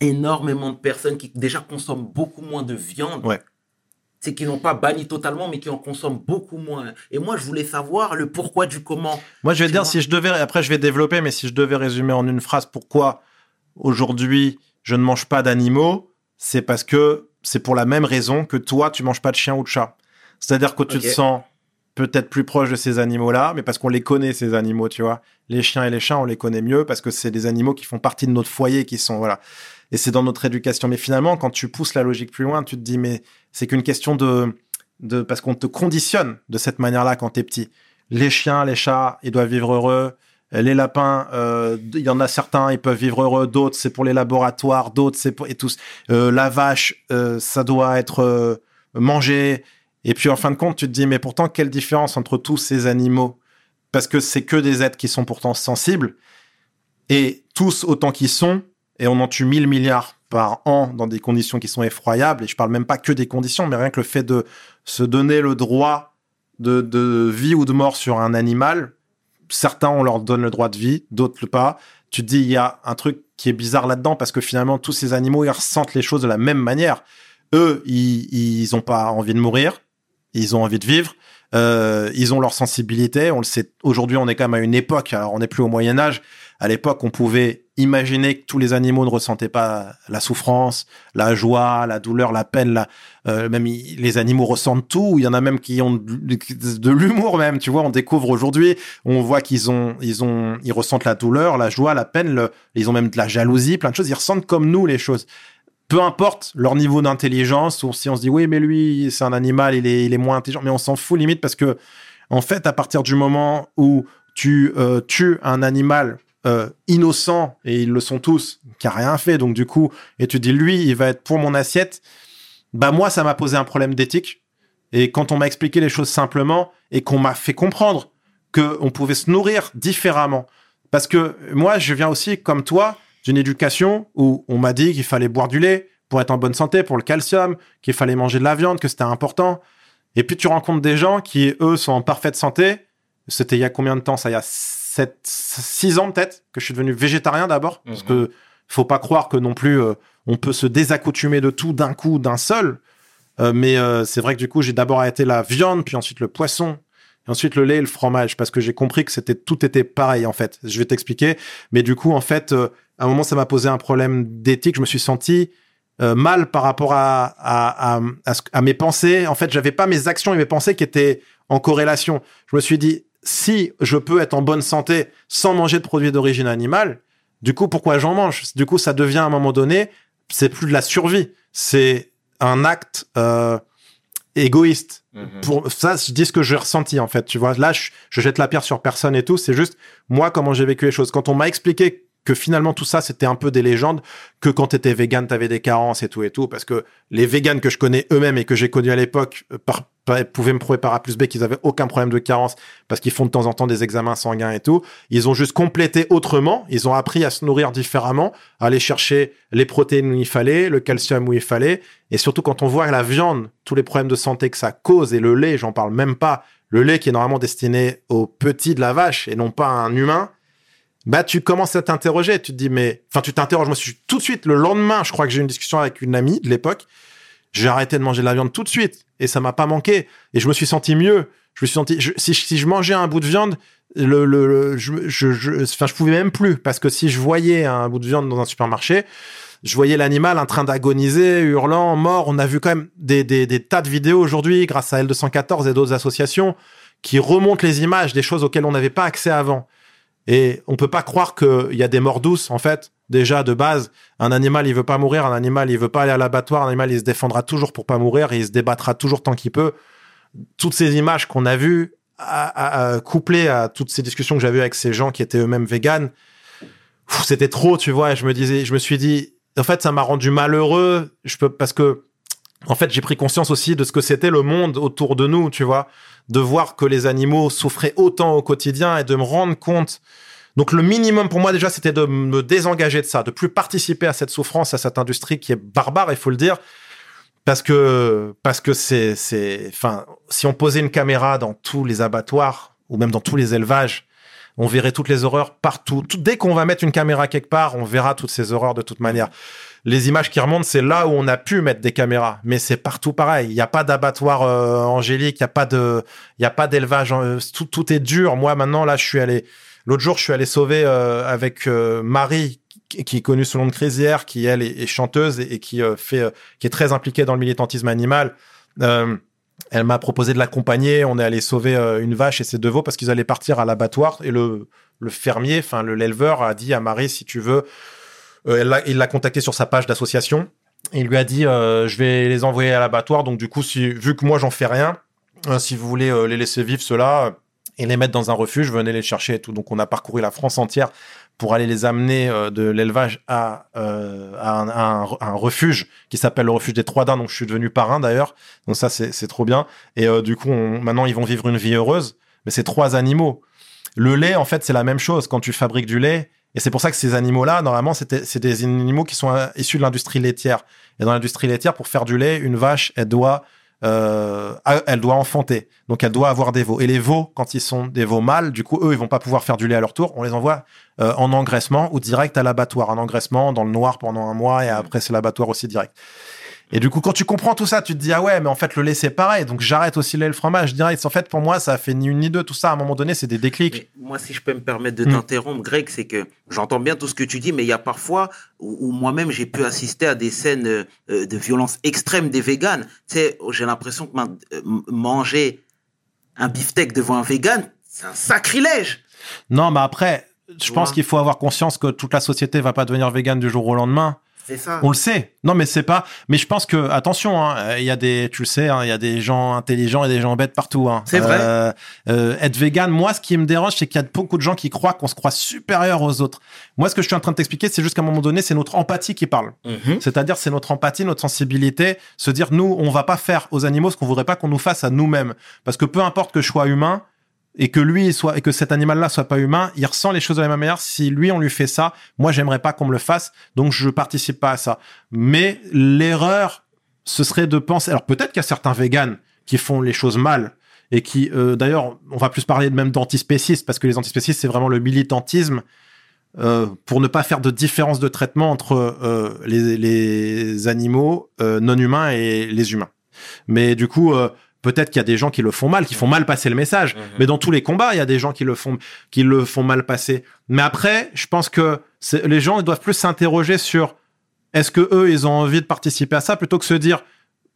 énormément de personnes qui déjà consomment beaucoup moins de viande. Ouais. C'est qui n'ont pas banni totalement, mais qui en consomment beaucoup moins. Et moi, je voulais savoir le pourquoi du comment. Moi, je vais dire si je devais. Après, je vais développer, mais si je devais résumer en une phrase, pourquoi aujourd'hui je ne mange pas d'animaux, c'est parce que c'est pour la même raison que toi, tu manges pas de chien ou de chat. C'est-à-dire que tu te sens peut-être plus proche de ces animaux-là, mais parce qu'on les connaît ces animaux, tu vois. Les chiens et les chats, on les connaît mieux parce que c'est des animaux qui font partie de notre foyer, qui sont voilà. Et c'est dans notre éducation. Mais finalement, quand tu pousses la logique plus loin, tu te dis mais c'est qu'une question de de parce qu'on te conditionne de cette manière-là quand t'es petit. Les chiens, les chats, ils doivent vivre heureux. Les lapins, euh, il y en a certains, ils peuvent vivre heureux. D'autres, c'est pour les laboratoires. D'autres, c'est pour et tous. Euh, la vache, euh, ça doit être euh, mangé. Et puis en fin de compte, tu te dis mais pourtant quelle différence entre tous ces animaux? Parce que c'est que des êtres qui sont pourtant sensibles et tous autant qu'ils sont. Et on en tue 1000 milliards par an dans des conditions qui sont effroyables. Et je parle même pas que des conditions, mais rien que le fait de se donner le droit de, vie ou de mort sur un animal. Certains, on leur donne le droit de vie, d'autres pas. Tu te dis, il y a un truc qui est bizarre là-dedans parce que finalement, tous ces animaux, ils ressentent les choses de la même manière. Eux, ils, ils ont pas envie de mourir. Ils ont envie de vivre. Euh, ils ont leur sensibilité. On le sait. Aujourd'hui, on est quand même à une époque. Alors, on n'est plus au Moyen Âge. À l'époque, on pouvait imaginer que tous les animaux ne ressentaient pas la souffrance, la joie, la douleur, la peine. La, euh, même les animaux ressentent tout. Il y en a même qui ont de, l'humour même. Tu vois, on découvre aujourd'hui. On voit qu'ils ont, ils ont, ils ressentent la douleur, la joie, la peine. ils ont même de la jalousie, plein de choses. Ils ressentent comme nous les choses. Peu importe leur niveau d'intelligence, ou si on se dit oui, mais lui, c'est un animal, il est, moins intelligent, mais on s'en fout limite parce que, en fait, à partir du moment où tu euh, tues un animal euh, innocent, et ils le sont tous, qui a rien fait, donc du coup, et tu dis lui, il va être pour mon assiette, bah moi, ça m'a posé un problème d'éthique. Et quand on m'a expliqué les choses simplement et qu'on m'a fait comprendre que on pouvait se nourrir différemment, parce que moi, je viens aussi comme toi d'une éducation où on m'a dit qu'il fallait boire du lait pour être en bonne santé, pour le calcium, qu'il fallait manger de la viande, que c'était important. Et puis tu rencontres des gens qui, eux, sont en parfaite santé. C'était il y a combien de temps ça? Il y a 7, 6 ans peut-être que je suis devenu végétarien d'abord. Parce Mhm. que faut pas croire que non plus euh, on peut se désaccoutumer de tout d'un coup, d'un seul. Euh, mais euh, c'est vrai que du coup, j'ai d'abord arrêté la viande, puis ensuite le poisson, et ensuite le lait et le fromage, parce que j'ai compris que c'était tout était pareil en fait. Je vais t'expliquer. Mais du coup, en fait, euh, à un moment, ça m'a posé un problème d'éthique. Je me suis senti euh, mal par rapport à, à, à, à, mes pensées. En fait, j'avais pas mes actions et mes pensées qui étaient en corrélation. Je me suis dit, si je peux être en bonne santé sans manger de produits d'origine animale, du coup, pourquoi j'en mange? Du coup, ça devient à un moment donné, c'est plus de la survie, c'est un acte euh, égoïste. Pour ça, je dis ce que j'ai ressenti en fait. Tu vois, là, je, je jette la pierre sur personne et tout. C'est juste moi comment j'ai vécu les choses. Quand on m'a expliqué que finalement tout ça c'était un peu des légendes, que quand t'étais vegan t'avais des carences et tout et tout, parce que les végans que je connais eux-mêmes et que j'ai connus à l'époque euh, par pa- pouvaient me prouver par A plus B qu'ils avaient aucun problème de carence parce qu'ils font de temps en temps des examens sanguins et tout. Ils ont juste complété autrement. Ils ont appris à se nourrir différemment, à aller chercher les protéines où il fallait, le calcium où il fallait. Et surtout quand on voit la viande, tous les problèmes de santé que ça cause et le lait, j'en parle même pas. Le lait qui est normalement destiné aux petits de la vache et non pas à un humain. Bah, tu commences à t'interroger. Tu te dis, mais, enfin, tu t'interroges. Moi, je suis tout de suite, le lendemain, je crois que j'ai eu une discussion avec une amie de l'époque. J'ai arrêté de manger de la viande tout de suite et ça m'a pas manqué. Et je me suis senti mieux. Je me suis senti, si, je mangeais un bout de viande, le, le, le- je, je, je, enfin, je pouvais même plus parce que si je voyais un bout de viande dans un supermarché, je voyais l'animal en train d'agoniser, hurlant, mort. On a vu quand même des, des, des tas de vidéos aujourd'hui grâce à L214 et d'autres associations qui remontent les images des choses auxquelles on n'avait pas accès avant. Et on peut pas croire qu'il y a des morts douces, en fait. Déjà, de base, un animal, il veut pas mourir, un animal, il veut pas aller à l'abattoir, un animal, il se défendra toujours pour pas mourir, il se débattra toujours tant qu'il peut. Toutes ces images qu'on a vues, à, à- couplées à toutes ces discussions que j'avais avec ces gens qui étaient eux-mêmes véganes, c'était trop, tu vois, et je me disais, je me suis dit, en fait, ça m'a rendu malheureux, parce que, en fait, j'ai pris conscience aussi de ce que c'était le monde autour de nous, tu vois, de voir que les animaux souffraient autant au quotidien et de me rendre compte. Donc, le minimum pour moi, déjà, c'était de me désengager de ça, de plus participer à cette souffrance, à cette industrie qui est barbare, il faut le dire. Parce que, parce que c'est, c'est, enfin, si on posait une caméra dans tous les abattoirs ou même dans tous les élevages, on verrait toutes les horreurs partout. Tout- dès qu'on va mettre une caméra quelque part, on verra toutes ces horreurs de toute manière. Les images qui remontent, c'est là où on a pu mettre des caméras, mais c'est partout pareil. Il n'y a pas d'abattoir euh, angélique, il n'y a pas de, il y a pas d'élevage. euh, tout, tout est dur. Moi, maintenant, là, je suis allé. L'autre jour, je suis allé sauver euh, avec euh, Marie, qui, est connue sous le nom de qui elle est, chanteuse et, euh, qui est très impliquée dans le militantisme animal. Elle m'a proposé de l'accompagner. On est allé sauver une vache et ses deux veaux parce qu'ils allaient partir à l'abattoir. Et le, fermier, enfin le l'éleveur, a dit à Marie si tu veux. il l'a contacté sur sa page d'association. Il lui a dit je vais les envoyer à l'abattoir. Donc du coup, vu que moi j'en fais rien, euh, si vous voulez les laisser vivre euh, et les mettre dans un refuge, venez les chercher et tout. Donc on a parcouru la France entière pour aller les amener euh, de l'élevage à, euh, à, un, refuge qui s'appelle le refuge des Trois Dents, donc je suis devenu parrain d'ailleurs. Donc ça, c'est trop bien. Et euh, du coup, on- maintenant, ils vont vivre une vie heureuse. Mais c'est trois animaux. Le lait, en fait, c'est la même chose quand tu fabriques du lait. Et c'est pour ça que ces animaux-là, normalement, c'est des animaux qui sont euh, issus de l'industrie laitière. Et dans l'industrie laitière, pour faire du lait, une vache, elle doit, euh, elle doit enfanter. Donc, elle doit avoir des veaux. Et les veaux, quand ils sont des veaux mâles, du coup, eux, ils vont pas pouvoir faire du lait à leur tour. On les envoie euh, en engraissement ou direct à l'abattoir. Un engraissement dans le noir pendant un mois et après, c'est l'abattoir aussi direct. Et du coup, quand tu comprends tout ça, tu te dis, ah ouais, mais en fait, le lait, c'est pareil. Donc, j'arrête aussi le lait et le fromage direct. En fait, pour moi, ça a fait ni une ni deux. Tout ça, à un moment donné, c'est des déclics. Mais moi, si je peux me permettre de Mm. t'interrompre, Greg, c'est que j'entends bien tout ce que tu dis, mais il y a parfois où, où moi-même j'ai pu assister à des scènes euh, euh, de violence extrême des véganes. Tu sais, j'ai l'impression que euh, manger un beefsteak devant un vegan, c'est un sacrilège. Non, mais après, je pense qu'il faut avoir conscience que toute la société va pas devenir végane du jour au lendemain. C'est ça. On le sait. Non, mais c'est pas. Mais je pense que attention, hein, euh, il y a des, tu le sais, hein, il y a des gens intelligents et des gens bêtes partout. Hein. C'est vrai. Euh, euh, être vegan, moi, ce qui me dérange, c'est qu'il y a beaucoup de gens qui croient qu'on se croit supérieur aux autres. Moi, ce que je suis en train de t'expliquer, c'est juste qu'à un moment donné, c'est notre empathie qui parle. Mhm. C'est-à-dire, c'est notre empathie, notre sensibilité, se dire, nous, on va pas faire aux animaux ce qu'on voudrait pas qu'on nous fasse à nous-mêmes. Parce que peu importe que je sois humain, et que lui soit et que cet animal-là soit pas humain, il ressent les choses de la même manière. Si lui on lui fait ça, moi j'aimerais pas qu'on me le fasse, donc je participe pas à ça. Mais l'erreur, ce serait de penser. Alors peut-être qu'il y a certains véganes qui font les choses mal et qui, euh, d'ailleurs, on va plus parler même d'antispécistes parce que les antispécistes c'est vraiment le militantisme. euh, pour ne pas faire de différence de traitement entre euh, les, animaux non humains et les humains. Mais du coup, peut-être qu'il y a des gens qui le font mal, qui font mal passer le message. Mhm. Mais dans tous les combats, il y a des gens qui le font, qui le font mal passer. Mais après, je pense que les gens ils doivent plus s'interroger sur est-ce que eux ils ont envie de participer à ça plutôt que se dire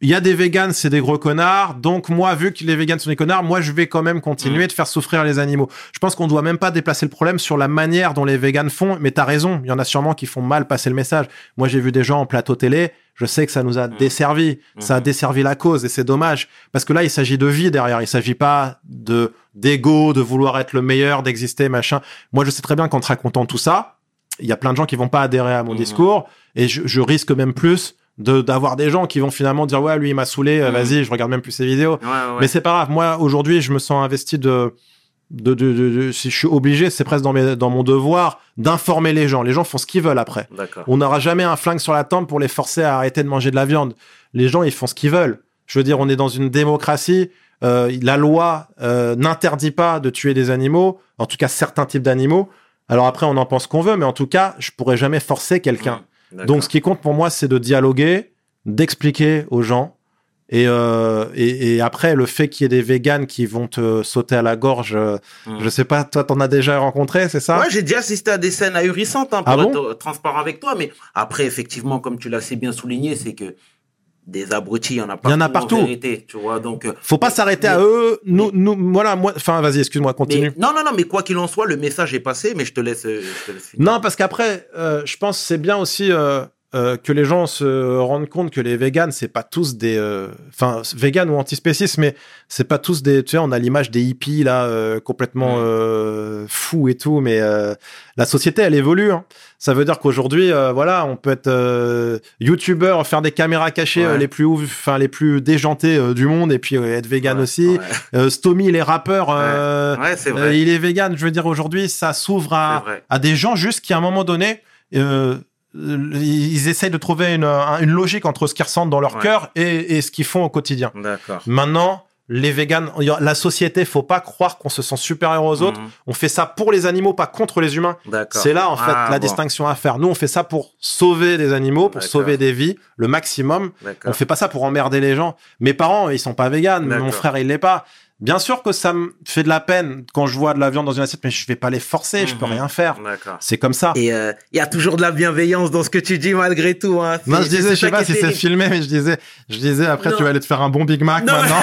il y a des véganes, c'est des gros connards. Donc moi, vu que les véganes sont des connards, moi je vais quand même continuer de faire souffrir les animaux. Je pense qu'on doit même pas déplacer le problème sur la manière dont les véganes font. Mais t'as raison, il y en a sûrement qui font mal passer le message. Moi j'ai vu des gens en plateau télé. Je sais que ça nous a desservi, ça a Mhm. desservi la cause et c'est dommage parce que là il s'agit de vie derrière. Il s'agit pas de d'ego, de vouloir être le meilleur, d'exister machin. Moi je sais très bien qu'en te racontant tout ça, il y a plein de gens qui vont pas adhérer à mon Mhm. discours et je, je risque même plus de d'avoir des gens qui vont finalement dire ouais lui il m'a saoulé, euh, Mhm. vas-y, je regarde même plus ses vidéos. Ouais, ouais. Mais c'est pas grave. Moi, aujourd'hui, je me sens investi de, de, de, de- si je suis obligé, c'est presque dans, mes, dans mon devoir d'informer les gens. Les gens font ce qu'ils veulent après. On n'aura jamais un flingue sur la tempe pour les forcer à arrêter de manger de la viande. Les gens, ils font ce qu'ils veulent. Je veux dire, on est dans une démocratie. Euh, la loi euh, n'interdit pas de tuer des animaux, en tout cas certains types d'animaux. Alors après, on en pense qu'on veut, mais en tout cas, je pourrais jamais forcer quelqu'un. Mmh. Donc, ce qui compte pour moi, c'est de dialoguer, d'expliquer aux gens. Et, euh, et, et après, le fait qu'il y ait des véganes qui vont te sauter à la gorge, euh, Mm. je sais pas, toi, t'en as déjà rencontré, c'est ça? Ouais, j'ai déjà assisté à des scènes ahurissantes, hein, pour Ah bon? être euh, transparent avec toi. Mais après, effectivement, comme tu l'as si bien souligné, c'est que des abrutis, il y en a partout. Il y en a partout. vérité, tu vois, donc. Faut pas s'arrêter à eux. Nous, nous, voilà, moi, enfin, vas-y, excuse-moi, continue. mais- non, non, non, mais quoi qu'il en soit, le message est passé, mais je te laisse. je te laisse finir. Non, parce qu'après, euh, je pense que c'est bien aussi euh, euh, que les gens se rendent compte que les véganes, c'est pas tous des, euh, enfin, véganes ou antispécistes, mais c'est pas tous des, tu sais, on a l'image des hippies là, euh, complètement euh, fous et tout, mais euh, la société, elle évolue. hein. Ça veut dire qu'aujourd'hui, euh, voilà, on peut être euh, youtubeur, faire des caméras cachées Ouais. euh, les plus, ouf- enfin, les plus déjantées euh, du monde, et puis euh, être vegan Ouais, aussi. ouais. Euh, Stomy, les rappeurs. euh, Ouais, c'est euh, vrai. il est vegan, je veux dire aujourd'hui, ça s'ouvre à, des gens juste qui à un moment donné, euh, euh, ils essayent de trouver une, un- une logique entre ce qu'ils ressentent dans leur Ouais. cœur et, et ce qu'ils font au quotidien. Maintenant, les véganes, la société, faut pas croire qu'on se sent supérieur aux autres. Mhm. On fait ça pour les animaux, pas contre les humains. C'est là en fait Ah, la bon. distinction à faire. Nous, on fait ça pour sauver des animaux, pour sauver des vies, le maximum. On fait pas ça pour emmerder les gens. Mes parents, ils sont pas véganes. Mon frère, il l'est pas. Bien sûr que ça me fait de la peine quand je vois de la viande dans une assiette, mais je vais pas les forcer. Je peux Mhm. rien faire. D'accord. C'est comme ça. Et euh, il y a toujours de la bienveillance dans ce que tu dis malgré tout. Hein. Non, je disais, je sais pas si est c'est filmé, mais je disais, je disais après Non. tu vas aller te faire un bon Big Mac Non. maintenant.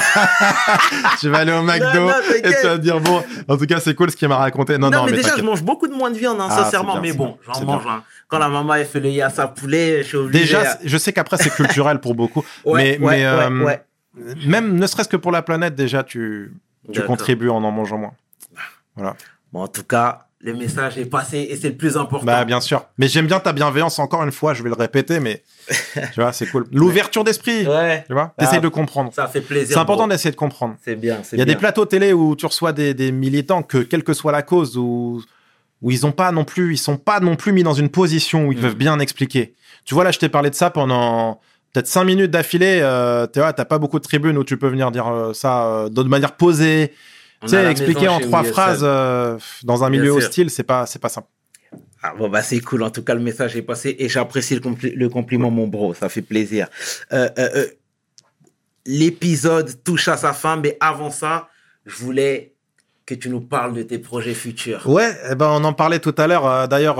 tu vas aller au McDo non, et tu vas te dire bon, en tout cas c'est cool ce qu'il m'a raconté. Non, Non, non, mais, mais, déjà, je mange beaucoup de moins de viande, hein, Ah, sincèrement. bien, mais bon, j'en mange. hein. Quand la maman elle fait le yassa poulet, je suis obligé. Déjà, à- je sais qu'après c'est culturel pour beaucoup, Ouais, mais, ouais, mais ouais, euh, ouais. Même ne serait-ce que pour la planète déjà tu contribues en en mangeant moins. Bon, en tout cas, le message est passé et c'est le plus important. Bah bien sûr. Mais j'aime bien ta bienveillance encore une fois, je vais le répéter, mais tu vois c'est cool. L'ouverture d'esprit, Ouais, tu vois. Ah. T'essayes de comprendre. ça fait plaisir. C'est important d'essayer de comprendre. C'est bien, Il y a bien. des plateaux télé où tu reçois des, des militants que, quelle que soit la cause, où, où ils ont pas non plus, ils sont pas non plus mis dans une position où ils Mm. peuvent bien expliquer. Tu vois, là, je t'ai parlé de ça pendant peut-être cinq minutes d'affilée. Euh, tu vois, t'as pas beaucoup de tribunes où tu peux venir dire euh, ça euh, de manière posée. Tu sais, expliquer en trois phrases euh, dans un milieu hostile, c'est pas, c'est pas simple. Ah, bon, bah, c'est cool. En tout cas, le message est passé et j'apprécie le, compli- le compliment, mon bro. Ça fait plaisir. Euh, L'épisode touche à sa fin, mais avant ça, je voulais que tu nous parles de tes projets futurs. Ouais, eh ben on en parlait tout à l'heure. D'ailleurs,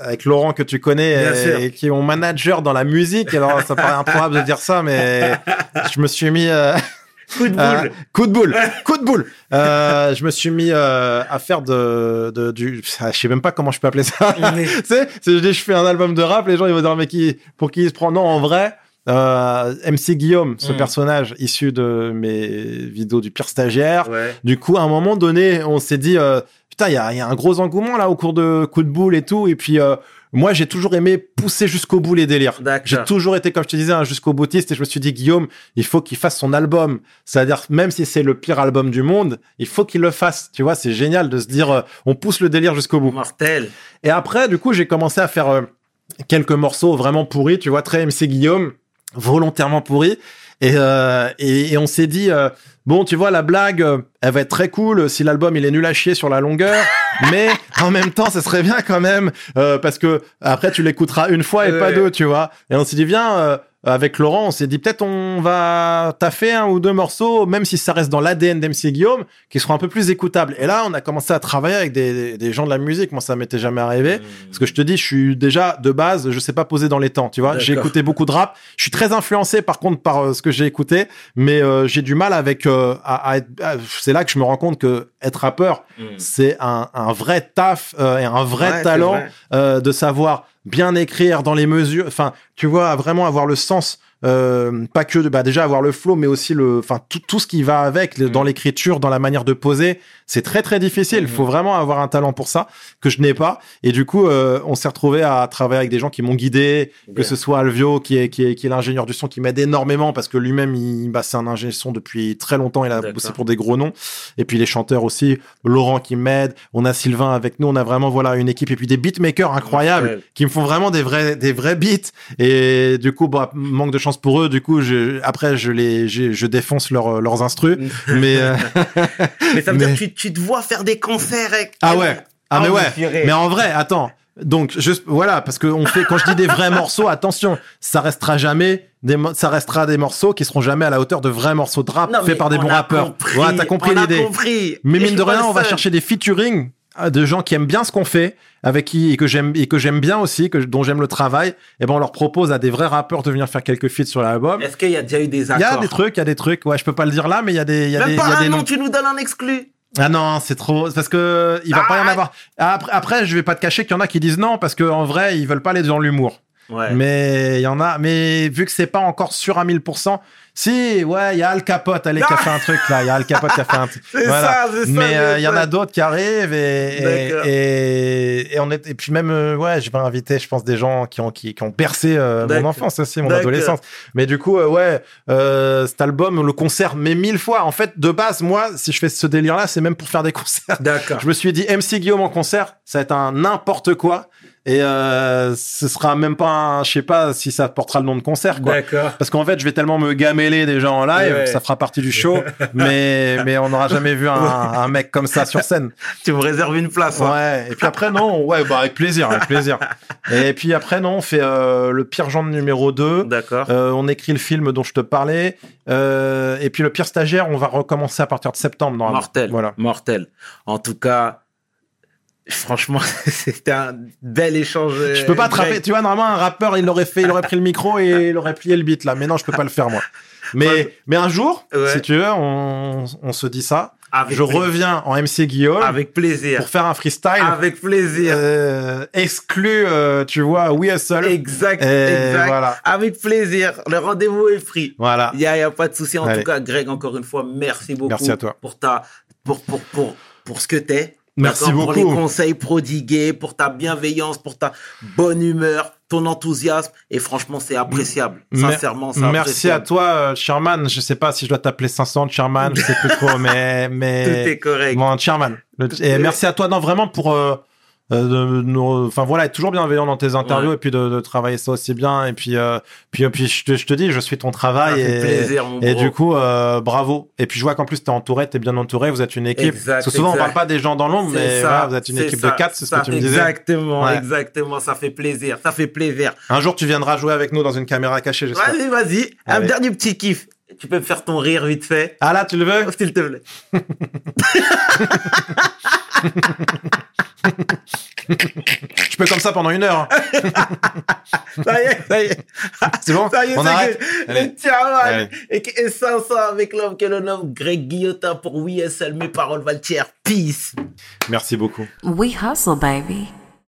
avec Laurent que tu connais et, qui est mon manager dans la musique. Alors, ça paraît improbable de dire ça, mais je me suis mis. euh, Coup de Euh, boule. coup de boule, coup de boule. Euh, je me suis mis euh, à faire de, de du, je sais même pas comment je peux appeler ça. Mais- tu sais, je dis je fais un album de rap, les gens ils vont dire mais qui, pour qui il se prend? Non, en vrai, euh, MC Guillaume, ce Mm. personnage issu de mes vidéos du pire stagiaire. Ouais. Du coup, à un moment donné, on s'est dit euh, putain, il y a, il y a un gros engouement là au cours de coup de boule et tout. Et puis euh, moi, j'ai toujours aimé pousser jusqu'au bout les délires. J'ai toujours été, comme je te disais, un jusqu'au boutiste et je me suis dit, Guillaume, il faut qu'il fasse son album. C'est-à-dire, même si c'est le pire album du monde, il faut qu'il le fasse. Tu vois, c'est génial de se dire, on pousse le délire jusqu'au bout. Mortel. Et après, du coup, j'ai commencé à faire quelques morceaux vraiment pourris, tu vois, très MC Guillaume, volontairement pourris. Et, euh, et, et on s'est dit, euh, bon, tu vois, la blague, euh, elle va être très cool si l'album il est nul à chier sur la longueur, mais en même temps, ce serait bien quand même, euh, parce que après tu l'écouteras une fois et pas deux, tu vois. Et on s'est dit, viens, euh, avec Laurent, on s'est dit peut-être on va taffer un ou deux morceaux, même si ça reste dans l'ADN d'MC Guillaume, qui seront un peu plus écoutables. Et là, on a commencé à travailler avec des, gens de la musique. Moi, ça m'était jamais arrivé. Parce que je te dis, je suis déjà de base, je sais pas poser dans les temps, tu vois. J'ai écouté beaucoup de rap. Je suis très influencé par contre par euh, ce que j'ai écouté, mais euh, j'ai du mal avec. euh, à, à être- à- c'est là que je me rends compte que être rappeur, Mm. c'est un, un vrai taf euh, et un vrai Ouais, talent vrai. euh, de savoir bien écrire dans les mesures. Enfin, tu vois, vraiment avoir le sens euh, pas que de bah déjà avoir le flow, mais aussi le, enfin tout, tout ce qui va avec le- dans Mhm. l'écriture, dans la manière de poser. C'est très très difficile. Il Mhm. faut vraiment avoir un talent pour ça que je n'ai pas. Et du coup, euh, on s'est retrouvé à travailler avec des gens qui m'ont guidé, que ce soit Alvio qui est qui est, qui est l'ingénieur du son qui m'aide énormément parce que lui-même il bah, c'est un ingénieur son depuis très longtemps. Il a bossé pour des gros noms. Et puis les chanteurs aussi, Laurent qui m'aide. On a Sylvain avec nous. On a vraiment voilà une équipe et puis des beatmakers incroyables qui me font vraiment des vrais des vrais beats. Et du coup, bah, manque de chance pour eux. Du coup, je, après je les je, je défonce leurs leurs instrus. mais euh, Mais ça veut Mais- dire que tu, tu te vois faire des concerts avec. ah ouais. Ah mais ouais. Mais en vrai, attends. Donc juste voilà parce que on fait quand je dis des vrais morceaux, attention, ça restera jamais des ça restera des morceaux qui seront jamais à la hauteur de vrais morceaux de rap faits par des on bons rappeurs. compris, t'as compris l'idée. Mais Et mine de rien, on va chercher des featuring de gens qui aiment bien ce qu'on fait, avec qui et que j'aime et que j'aime bien aussi, que dont j'aime le travail. Et ben on leur propose à des vrais rappeurs de venir faire quelques feats sur l'album. Est-ce qu'il y a déjà eu des Il accords y a des trucs, il y a des trucs. Ouais, je peux pas le dire là, mais il y a des, il y a des, Même il y pas a un des nom, tu nous donnes un exclu. Ah non, c'est trop parce que il va pas y en Ah. avoir. Après, après, je vais pas te cacher qu'il y en a qui disent non parce que en vrai, ils veulent pas aller dans l'humour. Ouais. Mais il y en a, mais vu que c'est pas encore sûr à 1000%, si, ouais, il y a Al Capote, allez, qui a fait un truc là, il y a Al Capote qui a fait un truc. C'est Voilà. ça, c'est ça. Mais euh, il y en a d'autres qui arrivent et, et, et, on est, et puis même, euh, ouais, je vais inviter, je pense, des gens qui ont, qui, qui ont bercé euh, mon enfance aussi, mon adolescence. Mais du coup, euh, ouais, cet album, le concert, mais mille fois. En fait, de base, moi, si je fais ce délire-là, c'est même pour faire des concerts. D'accord. Je me suis dit, MC Guillaume en concert, ça va être un n'importe quoi. Et euh, ce sera même pas un, je sais pas si ça portera le nom de concert, quoi. Parce qu'en fait, je vais tellement me gameler déjà en live, Ouais. ça fera partie du show, mais mais on n'aura jamais vu un, un mec comme ça sur scène. Tu me réserves une place. hein. Ouais. Et puis après non, ouais, bah avec plaisir, avec plaisir. Et puis après non, on fait euh, le pire genre numéro 2 D'accord. euh, on écrit le film dont je te parlais. Et puis le pire stagiaire, on va recommencer à partir de septembre. Normalement. Mortel. Voilà. Mortel. En tout cas, franchement, c'était un bel échange. Je peux pas euh, attraper. Tu vois, normalement, un rappeur, il aurait fait, il aurait pris le micro et il aurait plié le beat là. Mais non, je peux pas le faire moi. Mais, Ouais. mais un jour, Ouais. si tu veux, on, on se dit ça. Avec je plaisir. reviens en MC Guillaume Avec plaisir. pour faire un freestyle Avec plaisir. euh, exclu, euh, tu vois, We Hustle. Exact. Et exact. voilà. Avec plaisir. Le rendez-vous est pris. Voilà. Il y a, il y a pas de souci. En Allez. tout cas, Greg, encore une fois, merci beaucoup. Merci à toi. Pour ta, pour, pour, pour, pour ce que t'es. Merci D'accord Pour les beaucoup. conseils prodigués, pour ta bienveillance, pour ta bonne humeur, ton enthousiasme. Et franchement, c'est appréciable. Mer- Sincèrement, c'est Merci à toi, euh, Sherman. Je sais pas si je dois t'appeler 500 Sherman, je sais plus trop, mais mais Tout est correct. Bon, Chairman. Le- Et merci à toi, non, vraiment pour. euh, de nous- enfin voilà, être toujours bienveillant dans tes interviews Ouais. et puis de, de travailler ça aussi bien et puis euh, puis puis je te, je te dis, je suis ton travail et plaisir, mon et du coup euh, bravo. Et puis je vois qu'en plus t'es entouré, t'es bien entouré, vous êtes une équipe. Exact, Parce que souvent exact. on parle pas des gens dans l'ombre, mais voilà, vous êtes une équipe ça, de quatre, c'est ce que tu me disais. Exactement, Ouais. exactement. Ça fait plaisir. Ça fait plaisir. Un jour tu viendras jouer avec nous dans une caméra cachée. Vas-y, vas-y. Un dernier petit kiff. Tu peux me faire ton rire vite fait Ah là, tu le veux? S'il te plaît. Je peux comme ça pendant une heure. Ça y est, ça y est. C'est bon Ça y est, On c'est arrête que Allez. Allez. et, et 500 avec l'homme que l'on nomme Greg Guillotin pour Oui, seul mes paroles valent Peace. Merci beaucoup. We hustle, baby.